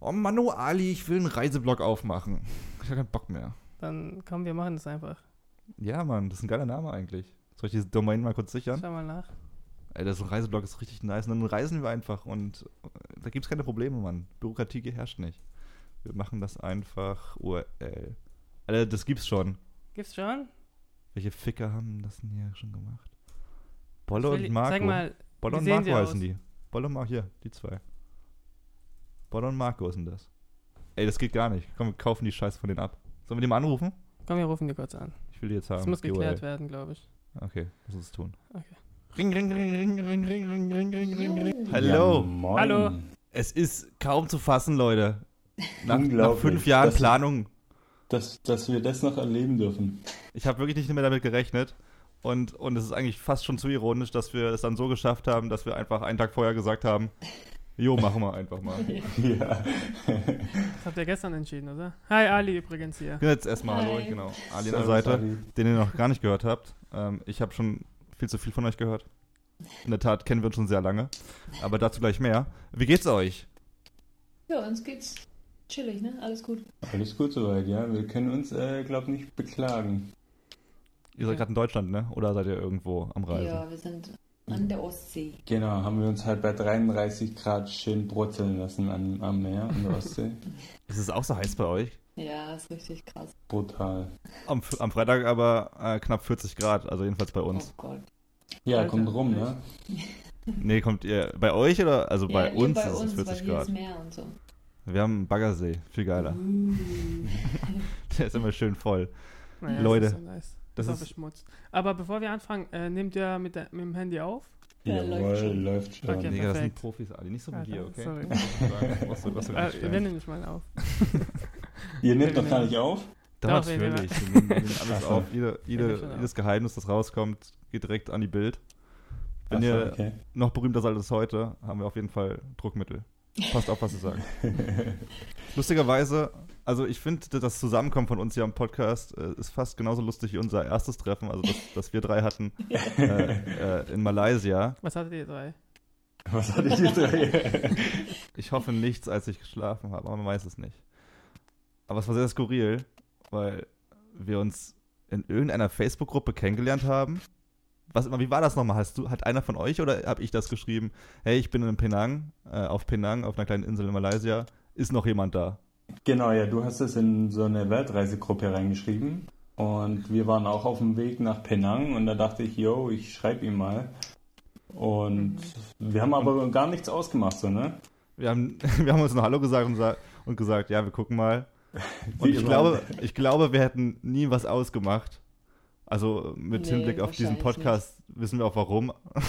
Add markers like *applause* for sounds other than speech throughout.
oh Manu Ali, ich will einen Reiseblog aufmachen. Ich habe keinen Bock mehr. Dann komm, wir machen das einfach. Ja, Mann, das ist ein geiler Name eigentlich. Soll ich diese Domain mal kurz sichern? Schau mal nach. Ey, das Reiseblog ist richtig nice. Und dann reisen wir einfach und äh, da gibt es keine Probleme, Mann. Bürokratie herrscht nicht. Wir machen das einfach URL. Alter, das gibt's schon. Gibt's schon? Welche Ficker haben das denn hier schon gemacht? Bolle und Marco. Sag mal, Bolle und Marco heißen aus? die. Bolle und Marco, hier, die zwei. Bolle und Marco sind das. Ey, das geht gar nicht. Komm, wir kaufen die Scheiße von denen ab. Sollen wir die mal anrufen? komm, wir rufen die kurz an. Ich will die jetzt haben. Das muss geklärt werden, glaube ich. Okay, lass uns das tun. Okay. Ring, ring, ring, ring, ring, ring, ring, ring, ring, ring, ring. Hallo. Ja. Hallo. Es ist kaum zu fassen, Leute. Nach, nach fünf Jahren Das- Planung. Dass, dass wir das noch erleben dürfen. Ich habe wirklich nicht mehr damit gerechnet. Und, und es ist eigentlich fast schon zu ironisch, dass wir es dann so geschafft haben, dass wir einfach einen Tag vorher gesagt haben, jo, machen wir einfach mal. *laughs* Ja. Das habt ihr gestern entschieden, oder? Hi, Ali übrigens hier. Jetzt erstmal Hallo, genau. Ali an der Seite, Ali. den ihr noch gar nicht gehört habt. Ähm, ich habe schon viel zu viel von euch gehört. In der Tat kennen wir uns schon sehr lange. Aber dazu gleich mehr. Wie geht's euch? Ja, uns geht's chillig, ne? Alles gut. Alles gut soweit, ja. Wir können uns, äh, glaub nicht beklagen. Ihr seid Ja. gerade in Deutschland, ne? Oder seid ihr irgendwo am Reisen? Ja, wir sind an der Ostsee. Genau, haben wir uns halt bei 33 Grad schön brutzeln lassen am, am Meer an der Ostsee. *laughs* Ist es auch so heiß bei euch? Ja, ist richtig krass. Brutal. Am, am Freitag aber äh, knapp 40 Grad, also jedenfalls bei uns. Oh Gott. Ja, Alter, kommt rum, ne? Nee, kommt ihr bei euch oder? Also bei ja, ihr uns bei ist uns, es weil 40 hier Grad. ist Meer und so. Wir haben einen Baggersee, viel geiler. Uh. *laughs* Der ist immer schön voll. Naja, Leute, Das ist, so nice. Das das beschmutzt. Aber bevor wir anfangen, äh, nehmt ihr mit, der, mit dem Handy auf? Ja, Jawohl, läuft schon. läuft schon. Okay. Digga, das sind. Profis, Ali. Nicht so wie Alter, hier, okay? sorry. Was du, was du Äh, wir nehmen nicht mal auf. *laughs* Ihr nehmt noch gar nicht auf? Doch, Doch, natürlich. Wir nehmen, wir nehmen *laughs* alles auf. Jede, jede, jedes Geheimnis, das rauskommt, geht direkt an die Bild. Wenn so, ihr okay. noch berühmter seid als heute, haben wir auf jeden Fall Druckmittel. Passt auf, was ihr sagt. *laughs* Lustigerweise, also ich finde, das Zusammenkommen von uns hier am Podcast äh, ist fast genauso lustig wie unser erstes Treffen, also das, das wir drei hatten äh, äh, in Malaysia. Was hattet ihr drei? Was hatte ich hier drei? *laughs* Ich hoffe nichts, als ich geschlafen habe, aber man weiß es nicht. Aber es war sehr skurril, weil wir uns in irgendeiner Facebook-Gruppe kennengelernt haben. Was, wie war das nochmal? Hast du, hat einer von euch oder habe ich das geschrieben? Hey, ich bin in Penang, äh, auf Penang, auf einer kleinen Insel in Malaysia. Ist noch jemand da? Genau, ja, du hast es in so eine Weltreisegruppe reingeschrieben. Und wir waren auch auf dem Weg nach Penang und da dachte ich, yo, ich schreibe ihm mal. Und wir haben aber gar nichts ausgemacht, so, ne? Wir haben, *laughs* wir haben uns noch Hallo gesagt und, und gesagt, ja, wir gucken mal. *laughs* Und ich glaube, ich glaube, wir hätten nie was ausgemacht. Also mit Nee, Hinblick auf diesen Podcast wissen wir auch warum. *laughs*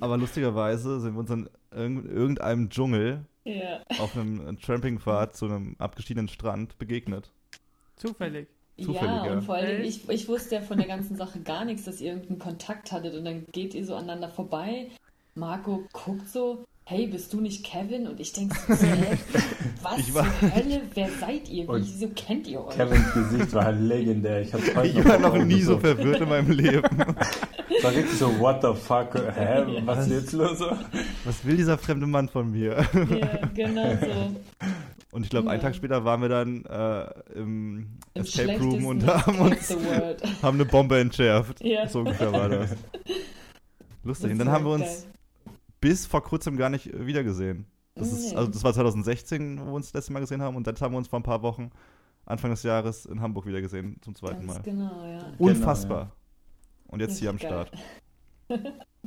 Aber lustigerweise sind wir uns in irgend- irgendeinem Dschungel Ja. auf einem Trampingpfad zu einem abgeschiedenen Strand begegnet. Zufällig. Zufällig, ja, ja. und vor allem, ich, ich wusste ja von der ganzen Sache gar nichts, dass ihr irgendeinen Kontakt hattet und dann geht ihr so aneinander vorbei. Marco guckt so, hey, bist du nicht Kevin? Und ich denke so, *laughs* hä, was Ich war- zur Hölle, wer seid ihr? Wieso kennt ihr euch? Kevins Gesicht war legendär. Ich hab's heute Ich war noch nie so verwirrt in meinem Leben. *laughs* War richtig so, what the fuck? Hä? Was ist jetzt los? Was will dieser fremde Mann von mir? Ja, genau so. Und ich glaube, einen Ja. Tag später waren wir dann äh, im, Im Escape Room und haben uns the world. *laughs* haben eine Bombe entschärft. Ja. So ungefähr war das. Lustig. Und dann Das haben wir uns geil. Bis vor kurzem gar nicht äh, wiedergesehen. Das ist, also das war 2016, wo wir uns das letzte Mal gesehen haben und dann haben wir uns vor ein paar Wochen, Anfang des Jahres, in Hamburg wieder gesehen, zum zweiten Ganz Mal. genau, ja. Unfassbar. Und jetzt hier am Start. Ich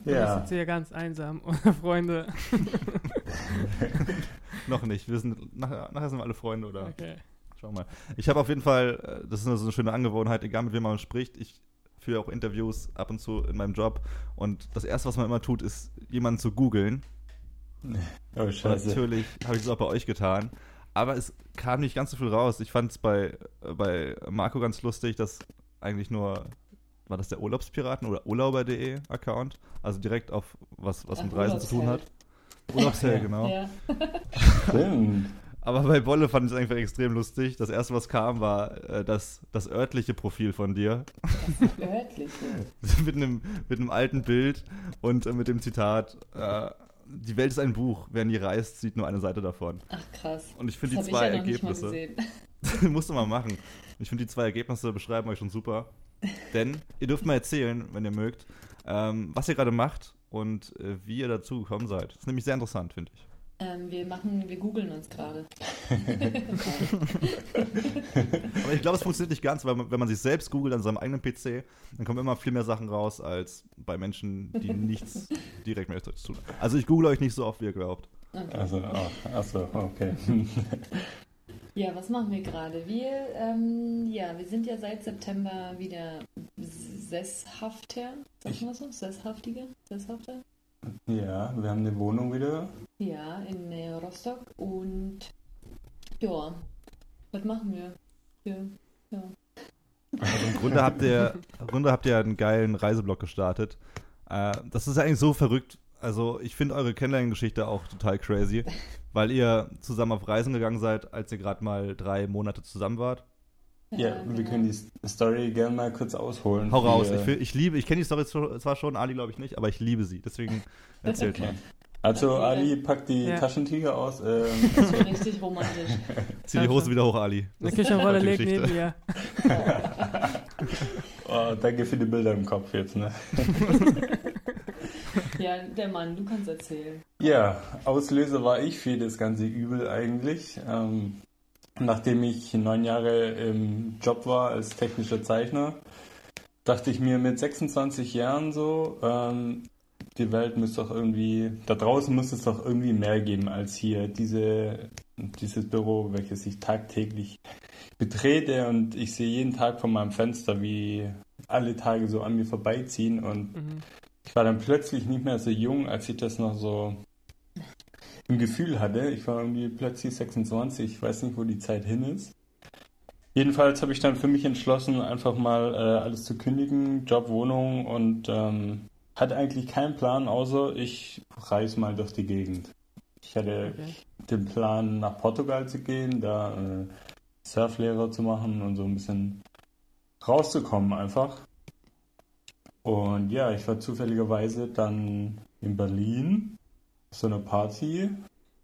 Ja. sitze hier ganz einsam ohne *laughs* Freunde. *laughs* Noch nicht. Wir sind, nachher, nachher sind wir alle Freunde, oder? Okay. Schau mal. Ich habe auf jeden Fall, äh, das ist eine, so eine schöne Angewohnheit, egal mit wem man spricht, ich führe auch Interviews ab und zu in meinem Job und das Erste, was man immer tut, ist, jemanden zu googeln. *laughs* Oh, Und scheiße. natürlich habe ich das auch bei euch getan. Aber es kam nicht ganz so viel raus. Ich fand es bei, bei Marco ganz lustig, dass eigentlich nur, war das der Urlaubspiraten oder Urlauber.de Account? Also direkt auf was, was Ach, mit Reisen zu tun hat. Urlaubshell, genau. Ja. Stimmt. *laughs* Aber bei Bolle fand ich es einfach extrem lustig. Das erste, was kam, war äh, das, das örtliche Profil von dir. Örtlich. *laughs* mit, einem, mit einem alten Bild und äh, mit dem Zitat: äh, die Welt ist ein Buch. Wer nie reist, sieht nur eine Seite davon. Ach krass. Und ich finde Das die zwei ja Ergebnisse. *laughs* musst du mal machen. Ich finde die zwei Ergebnisse beschreiben euch schon super. Denn ihr dürft mal erzählen, wenn ihr mögt, ähm, was ihr gerade macht und äh, wie ihr dazu gekommen seid. Das ist nämlich sehr interessant, finde ich. Ähm, wir machen, wir googeln uns gerade. *laughs* Aber ich glaube, es funktioniert nicht ganz, weil man, wenn man sich selbst googelt an seinem eigenen PC, dann kommen immer viel mehr Sachen raus als bei Menschen, die nichts direkt mit euch zu tun haben. Also ich google euch nicht so oft, wie ihr glaubt. Okay. Also, ach, ach so, okay. *laughs* Ja, was machen wir gerade? Wir, ähm, ja, wir sind ja seit September wieder sesshafter. Sagt man das so? Sesshaftiger? Sesshafter? Ja, wir haben eine Wohnung wieder. Ja, in äh, Rostock und ja, was machen wir? Ja, ja. Also im Grunde habt ihr, im Grunde habt ihr einen geilen Reiseblock gestartet. Äh, das ist ja eigentlich so verrückt. Also ich finde eure Kennenlerngeschichte auch total crazy, weil ihr zusammen auf Reisen gegangen seid, als ihr gerade mal drei Monate zusammen wart. Ja, wir genau. können die Story gerne mal kurz ausholen. Hau raus. Wir- Ich, ich liebe, ich kenne die Story zwar schon, Ali glaube ich nicht, aber ich liebe sie. Deswegen *laughs* erzählt mal. Also Okay. Ali packt die Ja. Taschentücher aus. Ähm, Das war richtig romantisch. *laughs* Zieh die Hose wieder hoch, Ali. Eine Küchenrolle die liegt neben mir. *laughs* oh, danke für die Bilder im Kopf jetzt. Ne? Ja, der Mann, du kannst erzählen. Ja, Auslöser war ich für das ganze Übel eigentlich. Ähm, nachdem ich neun Jahre im Job war als technischer Zeichner, dachte ich mir mit 26 Jahren so, ähm, die Welt muss doch irgendwie, da draußen muss es doch irgendwie mehr geben als hier. Diese, dieses Büro, welches ich tagtäglich betrete und ich sehe jeden Tag von meinem Fenster, wie alle Tage so an mir vorbeiziehen und Mhm. ich war dann plötzlich nicht mehr so jung, als ich das noch so im Gefühl hatte. Ich war irgendwie plötzlich 26, ich weiß nicht, wo die Zeit hin ist. Jedenfalls habe ich dann für mich entschlossen, einfach mal äh, alles zu kündigen, Job, Wohnung und ähm, hatte eigentlich keinen Plan, außer ich reise mal durch die Gegend. Ich hatte Okay. den Plan, nach Portugal zu gehen, da äh, Surflehrer zu machen und so ein bisschen rauszukommen einfach. Und ja, ich war zufälligerweise dann in Berlin so einer Party.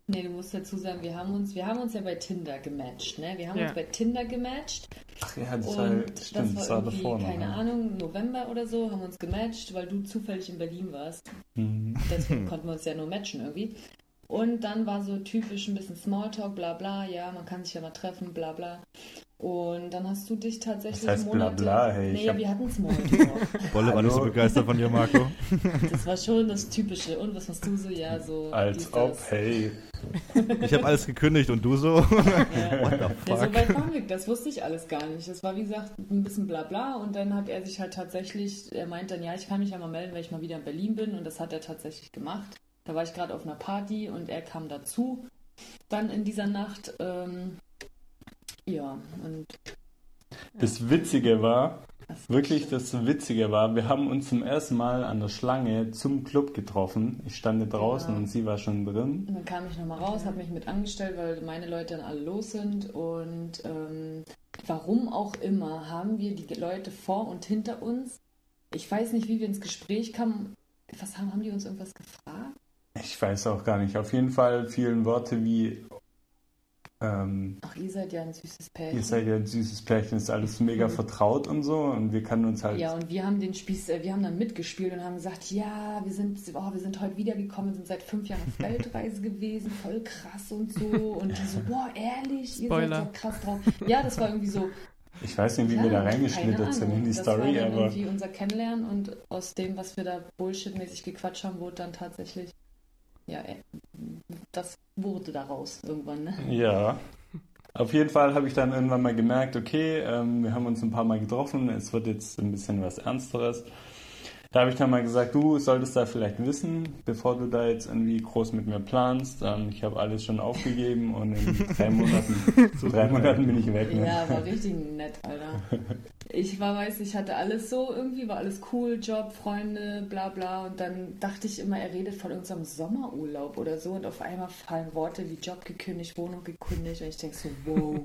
Nee, du musst dazu sagen, wir haben uns, wir haben uns ja bei Tinder gematcht, ne? Wir haben Ja. uns bei Tinder gematcht Ach ja, das und war, das stimmt, war das war irgendwie, davor noch. keine ja. Ahnung, November oder so, haben wir uns gematcht, weil du zufällig in Berlin warst. Mhm. Deswegen *laughs* konnten wir uns ja nur matchen irgendwie. Und dann war so typisch ein bisschen Smalltalk, bla bla, ja, man kann sich ja mal treffen, bla bla. Und dann hast du dich tatsächlich Was heißt bla Monate... bla, hey, ich nee, hab- wir hatten Smalltalk. *laughs* Bolle war nicht so begeistert von dir, Marco. *laughs* das war schon das Typische. Und was machst du so? Ja, so... Als ob, das. hey. *laughs* Ich habe alles gekündigt und du so? Ja. What the Ja, so fuck? weit waren wir, das wusste ich alles gar nicht. Das war wie gesagt ein bisschen bla bla und dann hat er sich halt tatsächlich, er meint dann, ja, ich kann mich ja mal melden, wenn ich mal wieder in Berlin bin und das hat er tatsächlich gemacht. Da war ich gerade auf einer Party und er kam dazu dann in dieser Nacht. Ähm, ja, und Das Witzige war, das wirklich das Witzige war, wir haben uns zum ersten Mal an der Schlange zum Club getroffen. Ich stand draußen Ja. und sie war schon drin. Und dann kam ich nochmal raus, habe mich mit angestellt, weil meine Leute dann alle los sind. Und ähm, warum auch immer haben wir die Leute vor und hinter uns. Ich weiß nicht, wie wir ins Gespräch kamen. Was haben, haben die uns irgendwas gefragt? Ich weiß auch gar nicht. Auf jeden Fall fielen Worte wie, ähm, Ach, ihr seid ja ein süßes Pärchen. ihr seid ja ein süßes Pärchen, ist alles mega vertraut und so und wir kannten uns halt. ja, und wir haben den Spieß, äh, wir haben dann mitgespielt und haben gesagt, ja, wir sind, oh, wir sind heute wiedergekommen, sind seit fünf Jahren auf *laughs* Weltreise gewesen, voll krass und so. Und die so, *laughs* boah, ehrlich, ihr Spoiler. seid ja krass drauf. Ja, das war irgendwie so, Ich weiß nicht, wie Ja, wir da keine reingeschlittert sind in die das war Story, dann aber irgendwie unser Kennenlernen und aus dem, was wir da bullshitmäßig gequatscht haben, wurde dann tatsächlich, ja, äh, das wurde daraus irgendwann, ne? ja. Auf jeden Fall habe ich dann irgendwann mal gemerkt, okay, ähm, wir haben uns ein paar Mal getroffen, es wird jetzt ein bisschen was Ernsteres. Da habe ich dann mal gesagt, du solltest da vielleicht wissen, bevor du da jetzt irgendwie groß mit mir planst. Ähm, ich habe alles schon aufgegeben und in drei *laughs* Monaten, drei Monaten bin ich weg. Ne? Ja, war richtig nett, Alter. Ich war, weiß ich hatte alles so, irgendwie war alles cool, Job, Freunde, bla bla. Und dann dachte ich immer, er redet von unserem Sommerurlaub oder so. Und auf einmal fallen Worte wie Job gekündigt, Wohnung gekündigt. Und ich denke so, wow,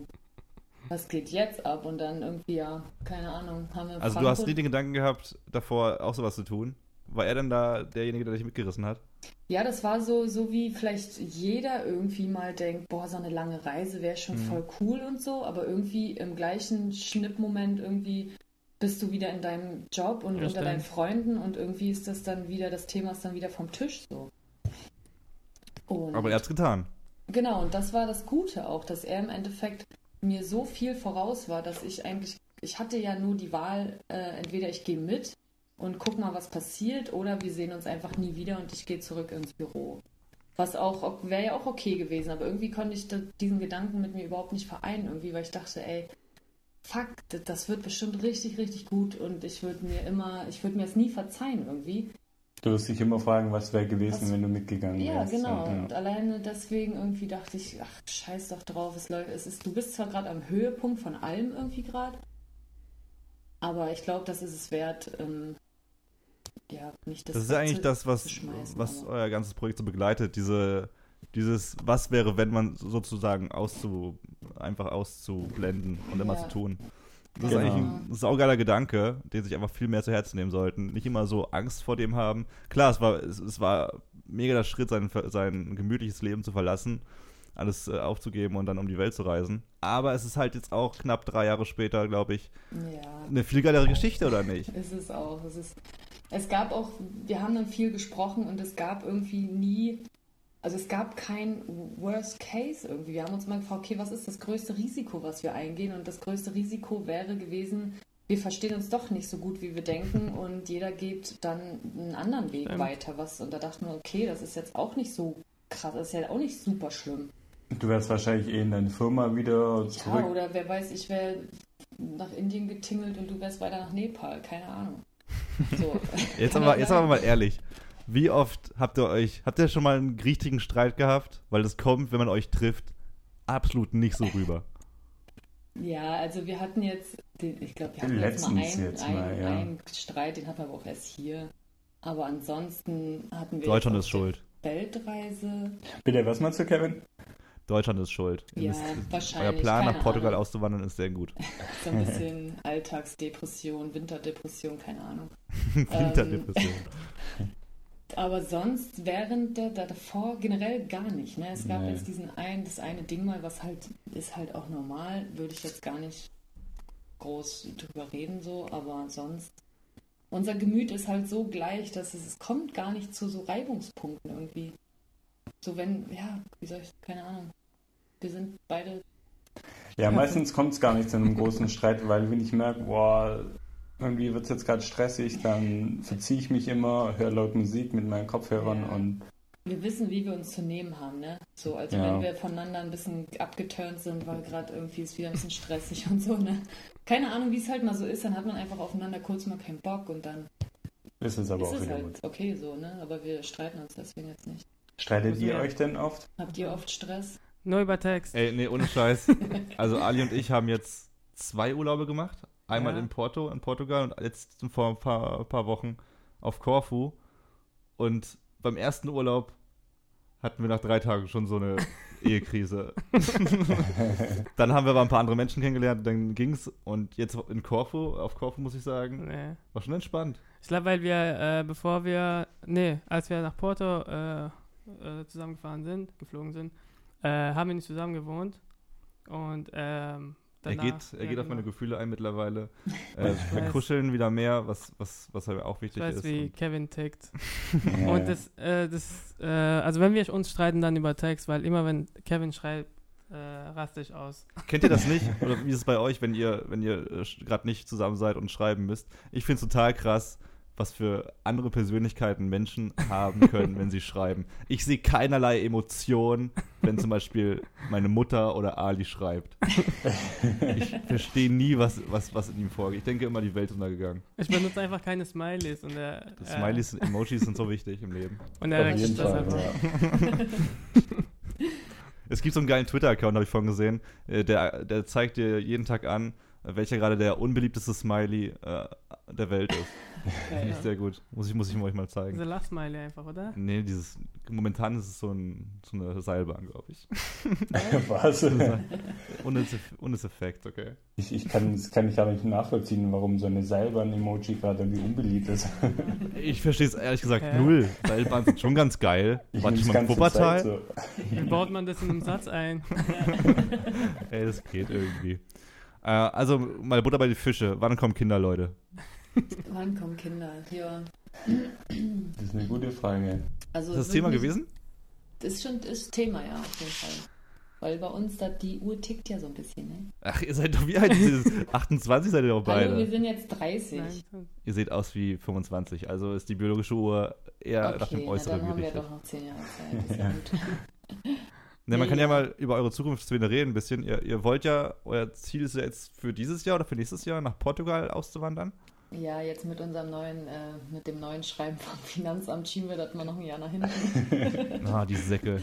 was geht jetzt ab? Und dann irgendwie, ja, keine Ahnung, haben wir Also du hast nie den Gedanken gehabt, davor auch sowas zu tun? War er denn da derjenige, der dich mitgerissen hat? Ja, das war so, so wie vielleicht jeder irgendwie mal denkt, boah, so eine lange Reise wäre schon Mhm. voll cool und so, aber irgendwie im gleichen Schnippmoment irgendwie bist du wieder in deinem Job und Ja, unter deinen. Freunden und irgendwie ist das dann wieder, das Thema ist dann wieder vom Tisch so. Und Aber er hat's getan. Genau, und das war das Gute auch, dass er im Endeffekt mir so viel voraus war, dass ich eigentlich, ich hatte ja nur die Wahl, äh, entweder ich gehe mit und guck mal, was passiert, oder wir sehen uns einfach nie wieder und ich gehe zurück ins Büro. Was auch, wäre ja auch okay gewesen, aber irgendwie konnte ich da, diesen Gedanken mit mir überhaupt nicht vereinen, irgendwie, weil ich dachte, ey, fuck, das- das wird bestimmt richtig, richtig gut und ich würde mir immer, ich würde mir das nie verzeihen irgendwie. Du wirst dich immer fragen, was wäre gewesen, Was- wenn du mitgegangen Ja, wärst. genau. Ja. Und alleine deswegen irgendwie dachte ich, ach, scheiß doch drauf, es läuft. Es ist, du bist zwar gerade am Höhepunkt von allem irgendwie gerade, aber ich glaube, das ist es wert, ähm, ja, nicht das. Das ist eigentlich zu- das, was, was aber- euer ganzes Projekt so begleitet. Diese, dieses, was wäre, wenn man sozusagen auszu, einfach auszublenden und immer Ja. zu tun. Das Genau. ist eigentlich ein saugeiler Gedanke, den sich einfach viel mehr zu Herzen nehmen sollten. Nicht immer so Angst vor dem haben. Klar, es war, es, es war mega der Schritt, sein, sein gemütliches Leben zu verlassen, alles äh, aufzugeben und dann um die Welt zu reisen. Aber es ist halt jetzt auch knapp drei Jahre später, glaube ich, Ja, eine viel geilere Geschichte, oder nicht? ist es auch. Es, ist, es gab auch, wir haben dann viel gesprochen und es gab irgendwie nie, also es gab kein Worst Case irgendwie. Wir haben uns mal gefragt, okay, was ist das größte Risiko, was wir eingehen? Und das größte Risiko wäre gewesen, wir verstehen uns doch nicht so gut, wie wir denken *laughs* und jeder geht dann einen anderen Weg Stimmt. weiter. Was, und da dachten wir, okay, das ist jetzt auch nicht so krass, das ist ja auch nicht super schlimm. Du wärst wahrscheinlich eh in deine Firma wieder Ja, zurück. oder wer weiß, ich wäre nach Indien getingelt und du wärst weiter nach Nepal, keine Ahnung. So. *laughs* Jetzt aber, ja jetzt aber mal ehrlich. Wie oft habt ihr euch, habt ihr schon mal einen richtigen Streit gehabt? Weil das kommt, wenn man euch trifft, absolut nicht so rüber. Ja, also wir hatten jetzt, den, ich glaube, wir hatten jetzt mal einen, jetzt einen, mal, ja. einen Streit, den hatten wir aber auch erst hier. Aber ansonsten hatten wir Deutschland ist schuld. Weltreise. Bitte, was meinst du, Kevin? Deutschland ist schuld. Ihr Ja, müsst- wahrscheinlich, Euer Plan nach Portugal Ahnung. auszuwandern ist sehr gut. *laughs* So ein bisschen Alltagsdepression, Winterdepression, keine Ahnung. *laughs* Winterdepression. Aber sonst während der, davor generell gar nicht. Ne? Es gab Nee. jetzt diesen ein, das eine Ding mal, was halt ist halt auch normal, würde ich jetzt gar nicht groß drüber reden so, aber sonst unser Gemüt ist halt so gleich, dass es, es kommt gar nicht zu so Reibungspunkten irgendwie. So wenn, ja, wie soll ich, keine Ahnung. Wir sind beide, Ja, meistens kommt es gar nicht zu einem großen Streit, weil wenn ich merke, boah, irgendwie wird es jetzt gerade stressig, dann verziehe ich mich immer, höre laut Musik mit meinen Kopfhörern Ja. und wir wissen, wie wir uns zu nehmen haben, ne? So, also Ja. wenn wir voneinander ein bisschen abgeturnt sind, weil gerade irgendwie ist wieder ein bisschen stressig und so, ne? Keine Ahnung, wie es halt mal so ist, dann hat man einfach aufeinander kurz mal keinen Bock und dann ist es aber ist auch es wieder halt gut. okay so, ne? Aber wir streiten uns deswegen jetzt nicht. Streitet ihr euch denn oft? Habt ihr oft Stress? Nur über Text. Ey, nee, ohne Scheiß. *laughs* Also Ali und ich haben jetzt zwei Urlaube gemacht. Einmal Ja. in Porto, in Portugal und jetzt vor ein paar, paar Wochen auf Korfu. Und beim ersten Urlaub hatten wir nach drei Tagen schon so eine *laughs* Ehekrise. *laughs* dann haben wir aber ein paar andere Menschen kennengelernt, dann ging's. Und jetzt in Korfu, auf Korfu muss ich sagen, Nee. war schon entspannt. Ich glaube, weil wir, äh, bevor wir, nee, als wir nach Porto äh, äh, zusammengefahren sind, geflogen sind, äh, haben wir nicht zusammen gewohnt. Und ähm, Er danach, geht, er ja, geht auf genau. meine Gefühle ein mittlerweile. *laughs* Äh, Ich wir weiß. kuscheln wieder mehr, was, was, was halt auch Ich wichtig weiß, ist. wie Und Kevin tickt. *laughs* Und das, äh, das äh, also wenn wir uns streiten, dann über Text, weil immer wenn Kevin schreibt, äh, raste ich aus. Kennt ihr das nicht? Oder wie ist es bei euch, wenn ihr, wenn ihr äh, gerade nicht zusammen seid und schreiben müsst? Ich finde es total krass, was für andere Persönlichkeiten Menschen haben können, wenn sie *laughs* schreiben. Ich sehe keinerlei Emotionen, wenn zum Beispiel meine Mutter oder Ali schreibt. Ich verstehe nie, was, was, was in ihm vorgeht. Ich denke immer, die Welt ist untergegangen. Ich benutze einfach keine Smileys und er, Das äh, Smileys, Emojis sind so wichtig im Leben. und er jeden das einfach. Ja. *laughs* Es gibt so einen geilen Twitter-Account, habe ich vorhin gesehen, äh, der, der zeigt dir jeden Tag an, welcher gerade der unbeliebteste Smiley äh, der Welt ist. *laughs* Finde ich sehr gut. Muss ich, muss ich euch mal Diese zeigen. Lachsmiley einfach, oder? Nee, dieses, momentan ist es so, ein, so eine Seilbahn, glaube ich. *laughs* *laughs* Was? Ohne, Effekt, okay. Ich, ich kann das kann ich aber nicht nachvollziehen, warum so eine Seilbahn-Emoji gerade irgendwie unbeliebt ist. Ich verstehe es ehrlich gesagt Hä? null. Seilbahnen sind schon ganz geil. Ich Warte ich mal im Wuppertal? So. Wie baut man das in einem Satz ein? Ey, das geht irgendwie. Äh, also, mal Butter bei die Fische. Wann kommen Kinder, Leute? Wann kommen Kinder? Ja. Das ist eine gute Frage. Also Ist das Thema nicht- gewesen? Das ist schon ist Thema, ja, auf jeden Fall. Weil bei uns da die Uhr tickt ja so ein bisschen, ne? Ach, ihr seid doch wie alt? Ihr seid 28 seid ihr doch Hallo, wir beide. sind jetzt 30. Nein. Ihr seht aus wie 25. Also ist die biologische Uhr eher nach dem okay, na, Äußeren dann haben wir doch noch 10 Jahre Zeit. Ist Ja. ja gut. *laughs* Ne, man Nee, kann ja ja. mal über eure Zukunftspläne reden ein bisschen. Ihr, ihr wollt ja, euer Ziel ist ja jetzt für dieses Jahr oder für nächstes Jahr nach Portugal auszuwandern. Ja, jetzt mit unserem neuen, äh, mit dem neuen Schreiben vom Finanzamt schieben wir das mal noch ein Jahr nach hinten. *laughs* Ah, die Säcke.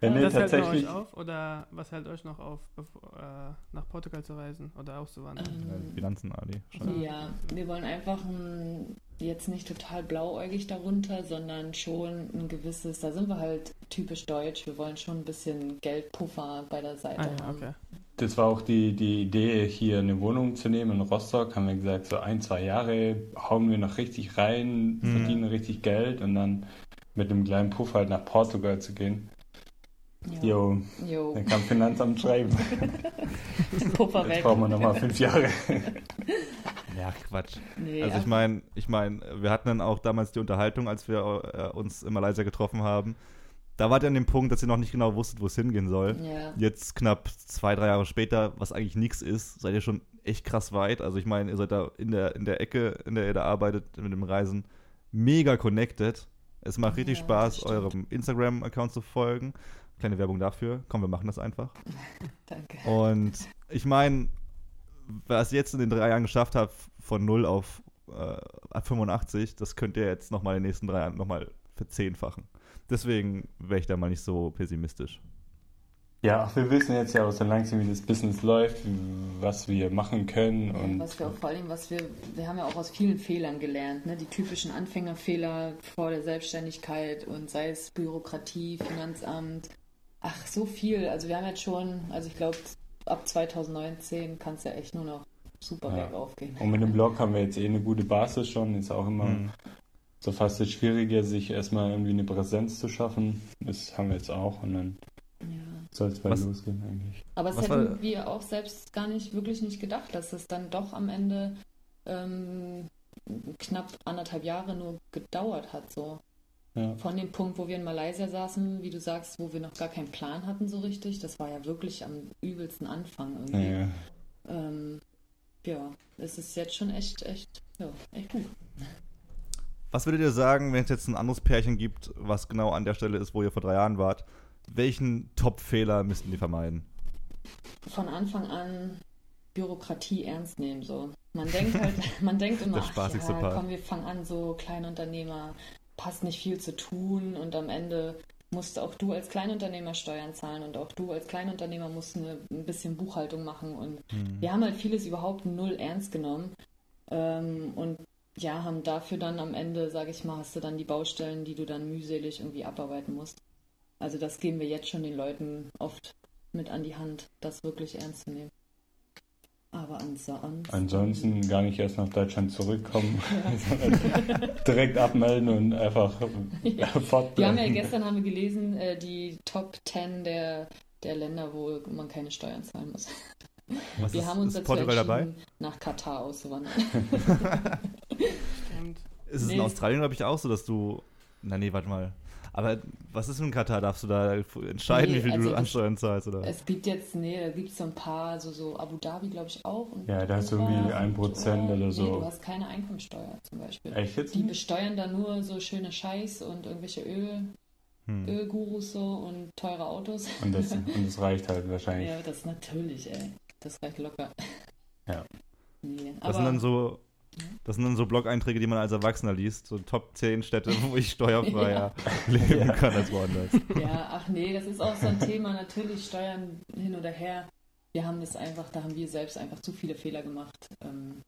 Ja, nee, das hält euch auf? Oder was hält euch noch auf, bevor, äh, nach Portugal zu reisen oder auszuwandern? Ja, Ähm, Finanzen, Ali. Ja, wir wollen einfach ein, jetzt nicht total blauäugig darunter, sondern schon ein gewisses, da sind wir halt typisch deutsch, wir wollen schon ein bisschen Geldpuffer bei der Seite Ah ja, haben. okay. Das war auch die, die Idee, hier eine Wohnung zu nehmen in Rostock. Haben wir gesagt, so ein, zwei Jahre hauen wir noch richtig rein, Mhm. verdienen richtig Geld und dann mit einem kleinen Puff halt nach Portugal zu gehen. Jo, Jo, dann kam Finanzamt schreiben. *laughs* Puffer Jetzt weg. brauchen wir nochmal fünf Jahre. *laughs* Ja, Quatsch. Nee, Also ich meine, ich meine, wir hatten dann auch damals die Unterhaltung, als wir äh, uns in Malaysia getroffen haben. Da wart ihr an dem Punkt, dass ihr noch nicht genau wusstet, wo es hingehen soll. ja. Jetzt knapp zwei, drei Jahre später, was eigentlich nichts ist, seid ihr schon echt krass weit. Also ich meine, ihr seid da in der, in der Ecke, in der ihr da arbeitet, mit dem Reisen, mega connected. Es macht richtig Ja, Spaß, eurem Instagram-Account zu folgen. Kleine Werbung dafür. Komm, wir machen das einfach. *laughs* Danke. Und ich meine, was ihr jetzt in den drei Jahren geschafft habt, von 0 auf äh, 85, das könnt ihr jetzt nochmal in den nächsten drei Jahren nochmal verzehnfachen. Deswegen wäre ich da mal nicht so pessimistisch. Ja, wir wissen jetzt ja auch so langsam, wie das Business läuft, was wir machen können und was wir auch vor allem, was wir, wir haben ja auch aus vielen Fehlern gelernt, ne? die typischen Anfängerfehler vor der Selbstständigkeit und sei es Bürokratie, Finanzamt, ach so viel. Also wir haben jetzt schon, also ich glaube ab 2019 kann es ja echt nur noch super Ja. bergauf gehen. Und mit dem *laughs* Blog haben wir jetzt eh eine gute Basis schon. Ist auch immer Mhm. so fast das Schwierige, sich erstmal irgendwie eine Präsenz zu schaffen. Das haben wir jetzt auch und dann Ja. soll es bald Was- losgehen eigentlich. Aber es Was hätten war- wir auch selbst gar nicht, wirklich nicht gedacht, dass es dann doch am Ende ähm, knapp anderthalb Jahre nur gedauert hat. So. Ja. Von dem Punkt, wo wir in Malaysia saßen, wie du sagst, wo wir noch gar keinen Plan hatten so richtig, das war ja wirklich am übelsten Anfang irgendwie. Ja. Ähm, ja, es ist jetzt schon echt, echt, ja, echt gut. Was würdet ihr sagen, wenn es jetzt ein anderes Pärchen gibt, was genau an der Stelle ist, wo ihr vor drei Jahren wart? Welchen Top-Fehler müssten die vermeiden? Von Anfang an Bürokratie ernst nehmen. So. Man denkt halt, *laughs* man denkt immer, ach ja, komm, wir fangen an, so Kleinunternehmer, passt nicht viel zu tun und am Ende musst auch du als Kleinunternehmer Steuern zahlen und auch du als Kleinunternehmer musst eine, ein bisschen Buchhaltung machen und wir haben halt vieles überhaupt null ernst genommen ähm, und ja, haben dafür dann am Ende, sage ich mal, hast du dann die Baustellen, die du dann mühselig irgendwie abarbeiten musst. Also das geben wir jetzt schon den Leuten oft mit an die Hand, das wirklich ernst zu nehmen. Aber ansonsten. Ansonsten gar nicht erst nach Deutschland zurückkommen, *laughs* sondern direkt abmelden und einfach Ja. Wir haben fortbleiben. ja gestern haben wir gelesen, äh, die Top 10 der, der Länder, wo man keine Steuern zahlen muss. Was Wir ist, haben uns ist dazu Portugal dabei? nach Katar auszuwandern. *laughs* *laughs* Stimmt. Ist es in Nee. Australien, glaube ich, auch so, dass du. Na, nee, warte mal. Aber was ist in Katar? Darfst du da entscheiden, Nee, wie viel also du an das- Steuern zahlst? Oder? Es gibt jetzt, nee, da gibt es so ein paar, so, so Abu Dhabi, glaube ich, auch. Und Ja, da hast du irgendwie und, 1% äh, oder so. Nee, du hast keine Einkommensteuer zum Beispiel. Echt jetzt? Die besteuern da nur so schöne Scheiß und irgendwelche Öl, Hm. Ölgurus so und teure Autos. Und das, *laughs* und das reicht halt wahrscheinlich. Ja, das natürlich, ey. Das reicht locker. Ja. Nee, Das sind dann so. Das sind dann so Blog-Einträge, die man als Erwachsener liest. So Top 10 Städte, wo ich steuerfreier *laughs* *laughs* leben Ja. kann als woanders. Ja, ach nee, das ist auch so ein Thema. Natürlich Steuern hin oder her. Wir haben das einfach, da haben wir selbst einfach zu viele Fehler gemacht. Ähm,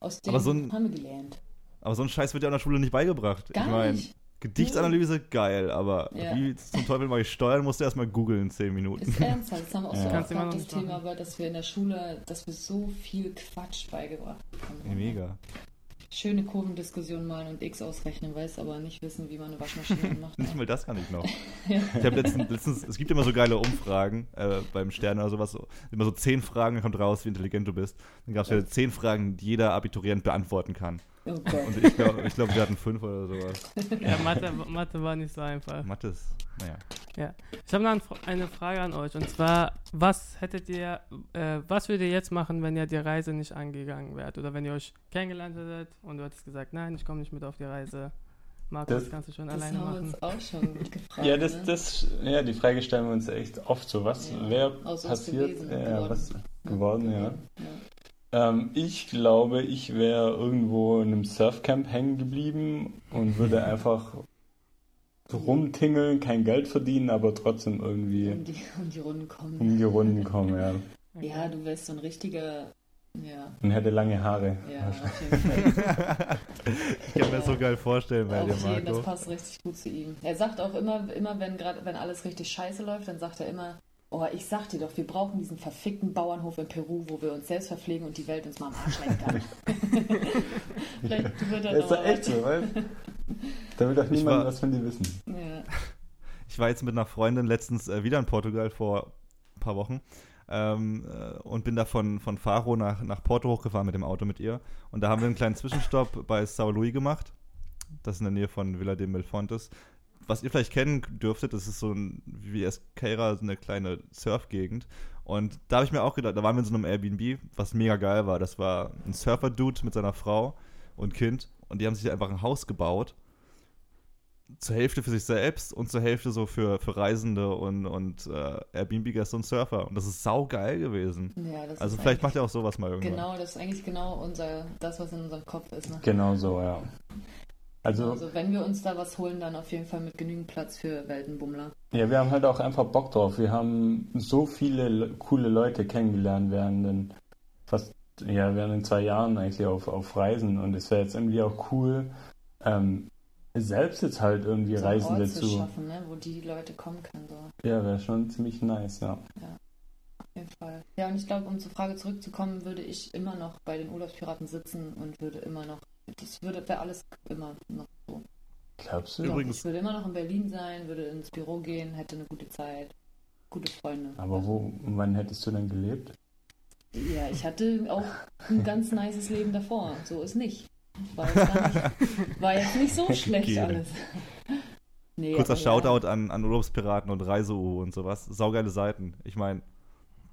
Aus dem Aber so ein- haben wir gelernt. Aber so ein Scheiß wird ja an der Schule nicht beigebracht. Gar ich meine, nicht. Gedichtsanalyse, geil, aber Ja. wie zum Teufel mache ich Steuern, musst du erstmal googeln in 10 Minuten. Ist ernsthaft. Das haben wir auch Ja. so oft das Thema machen. war, dass wir in der Schule, dass wir so viel Quatsch beigebracht bekommen. Mega. Schöne Kurvendiskussion malen und X ausrechnen, weiß aber nicht wissen, wie man eine Waschmaschine *laughs* macht. Nicht mal das kann ich noch. *laughs* Ja. Ich habe letztens, letztens, es gibt immer so geile Umfragen äh, beim Stern oder sowas, so, immer so zehn Fragen, dann kommt raus, wie intelligent du bist. Dann gab es ja zehn Fragen, die jeder Abiturient beantworten kann. Oh. Und ich glaube, ich glaub, wir hatten fünf oder sowas. *laughs* Ja, Mathe, Mathe war nicht so einfach. Mathe ist, naja. Ich habe noch ein- eine Frage an euch und zwar, was hättet ihr, äh, was würdet ihr jetzt machen, wenn ihr die Reise nicht angegangen wärt oder wenn ihr euch kennengelernt hättet und du hättest gesagt, nein, ich komme nicht mit auf die Reise. Markus, Das- kannst du schon Das alleine haben wir machen. uns auch schon gefragt. Ja, das, ne? das, ja, die Frage stellen wir uns echt oft so. Was Ja. wäre passiert? gewesen, ja, geworden. was geworden, ja. Ja. Ähm, ich glaube, ich wäre irgendwo in einem Surfcamp hängen geblieben und würde *laughs* einfach rumtingeln, kein Geld verdienen, aber trotzdem irgendwie Um, die, um die Runden kommen. um die Runden kommen, ja. Ja, du wärst so ein richtiger. Ja, Und hätte lange Haare. ja, auf jeden *laughs* Fall. Ich kann mir das so geil vorstellen bei dir, Auf jeden, das Marco. passt richtig gut zu ihm. Er sagt auch immer, immer wenn gerade wenn alles richtig scheiße läuft, dann sagt er immer, oh, ich sag dir doch, wir brauchen diesen verfickten Bauernhof in Peru, wo wir uns selbst verpflegen und die Welt uns mal am Arsch lecken kann. *laughs* Vielleicht wird er Das ist noch doch mal echt so, weißt Da will doch Ich niemand war- was von dir wissen. Ja. Ich war jetzt mit einer Freundin letztens äh, wieder in Portugal vor ein paar Wochen ähm, äh, und bin da von, von Faro nach, nach Porto hochgefahren mit dem Auto mit ihr. Und da haben wir einen kleinen Zwischenstopp bei Sao Luis gemacht. Das ist in der Nähe von Villa de Melfontes. Was ihr vielleicht kennen dürftet, das ist so ein, wie Esqueira, so eine kleine Surfgegend. Und da habe ich mir auch gedacht, da waren wir in so einem Airbnb, was mega geil war. Das war ein Surfer-Dude mit seiner Frau und Kind. Und die haben sich einfach ein Haus gebaut zur Hälfte für sich selbst und zur Hälfte so für, für Reisende und, und äh, Airbnb-Gäste und Surfer. Und das ist saugeil gewesen. Ja, das Also ist vielleicht macht er auch sowas mal irgendwann. Genau, das ist eigentlich genau unser, das, was in unserem Kopf ist. Ne? Genau so, ja. Also, Also wenn wir uns da was holen, dann auf jeden Fall mit genügend Platz für Weltenbummler. ja, wir haben halt auch einfach Bock drauf. Wir haben so viele le coole Leute kennengelernt während den fast, ja, während den zwei Jahren eigentlich auf, auf Reisen. Und es wäre jetzt irgendwie auch cool, ähm, selbst jetzt halt irgendwie so Reisende Ort zu zu. schaffen, ne? wo die Leute kommen können. So. Auf Ja, wäre schon ziemlich nice, ja. jeden Fall. Ja, und ich glaube, um zur Frage zurückzukommen, würde ich immer noch bei den Urlaubspiraten sitzen und würde immer noch, das würde, wäre alles immer noch so. Glaubst du? Übrigens- ich würde immer noch in Berlin sein, würde ins Büro gehen, hätte eine gute Zeit, gute Freunde. Aber wo, wann hättest du denn gelebt? Ja, ich hatte auch ein ganz nices Leben davor. So ist nicht. War jetzt, nicht, *laughs* war jetzt nicht so schlecht Okay. alles. Nee, Kurzer aber ja. Shoutout an, an Urlaubspiraten und Reiseu und sowas. Saugeile Seiten. Ich meine,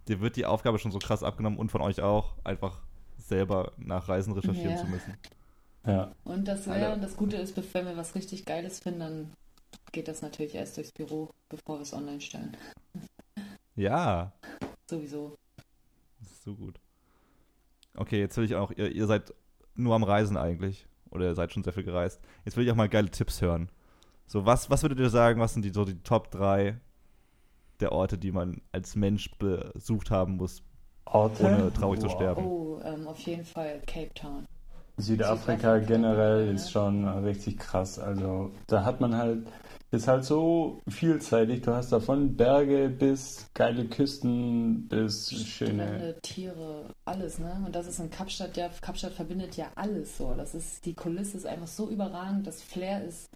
dir wird die Aufgabe schon so krass abgenommen und von euch auch, einfach selber nach Reisen recherchieren Ja. zu müssen. Ja. Und das, Alle- ja, und das Gute ist, wenn wir was richtig Geiles finden, dann geht das natürlich erst durchs Büro, bevor wir es online stellen. Ja, Sowieso. das ist so gut. Okay, jetzt will ich auch, ihr, ihr seid nur am Reisen eigentlich. Oder ihr seid schon sehr viel gereist. Jetzt will ich auch mal geile Tipps hören. So, was, was würdet ihr sagen, was sind die, so die Top 3 der Orte, die man als Mensch besucht haben muss, Orte? ohne traurig zu Wow. sterben? Oh, ähm, auf jeden Fall Cape Town. Südafrika generell ist schon richtig krass. Also da hat man halt, ist halt so vielseitig. Du hast davon Berge bis geile Küsten bis schöne. Strände, Tiere, alles, ne? Und das ist in Kapstadt, ja, Kapstadt verbindet ja alles so. Das ist, die Kulisse ist einfach so überragend, das Flair ist,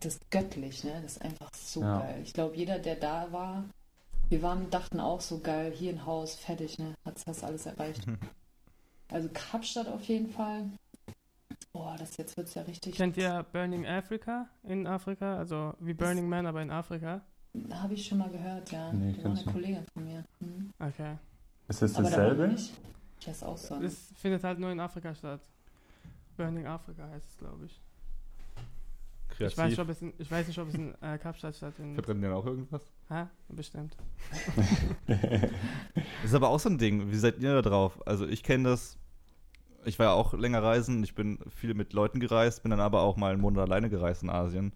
das ist göttlich, ne? Das ist einfach so Ja. geil. Ich glaube, jeder, der da war, wir waren, dachten auch so geil, hier ein Haus, fertig, ne? Hat's das alles erreicht. *laughs* Also Kapstadt auf jeden Fall. Boah, das jetzt wird's ja richtig. Kennt ihr Burning Africa in Afrika? Also wie Burning Man, aber in Afrika? Habe ich schon mal gehört, ja. Nee, das war eine. Kollegin von mir. Mhm. Okay. Ist das da dasselbe? nicht. Ich weiß auch so. Das findet halt nur in Afrika statt. Burning Africa heißt es, glaube ich. Ich weiß, nicht, ob es in, ich weiß nicht, ob es in äh, Kapstadt stattfindet. Verbrennen die dann auch irgendwas? Hä? Bestimmt. Das *laughs* ist aber auch so ein Ding. Wie seid ihr da drauf? Also ich kenne das. Ich war ja auch länger reisen. Ich bin viel mit Leuten gereist, bin dann aber auch mal einen Monat alleine gereist in Asien.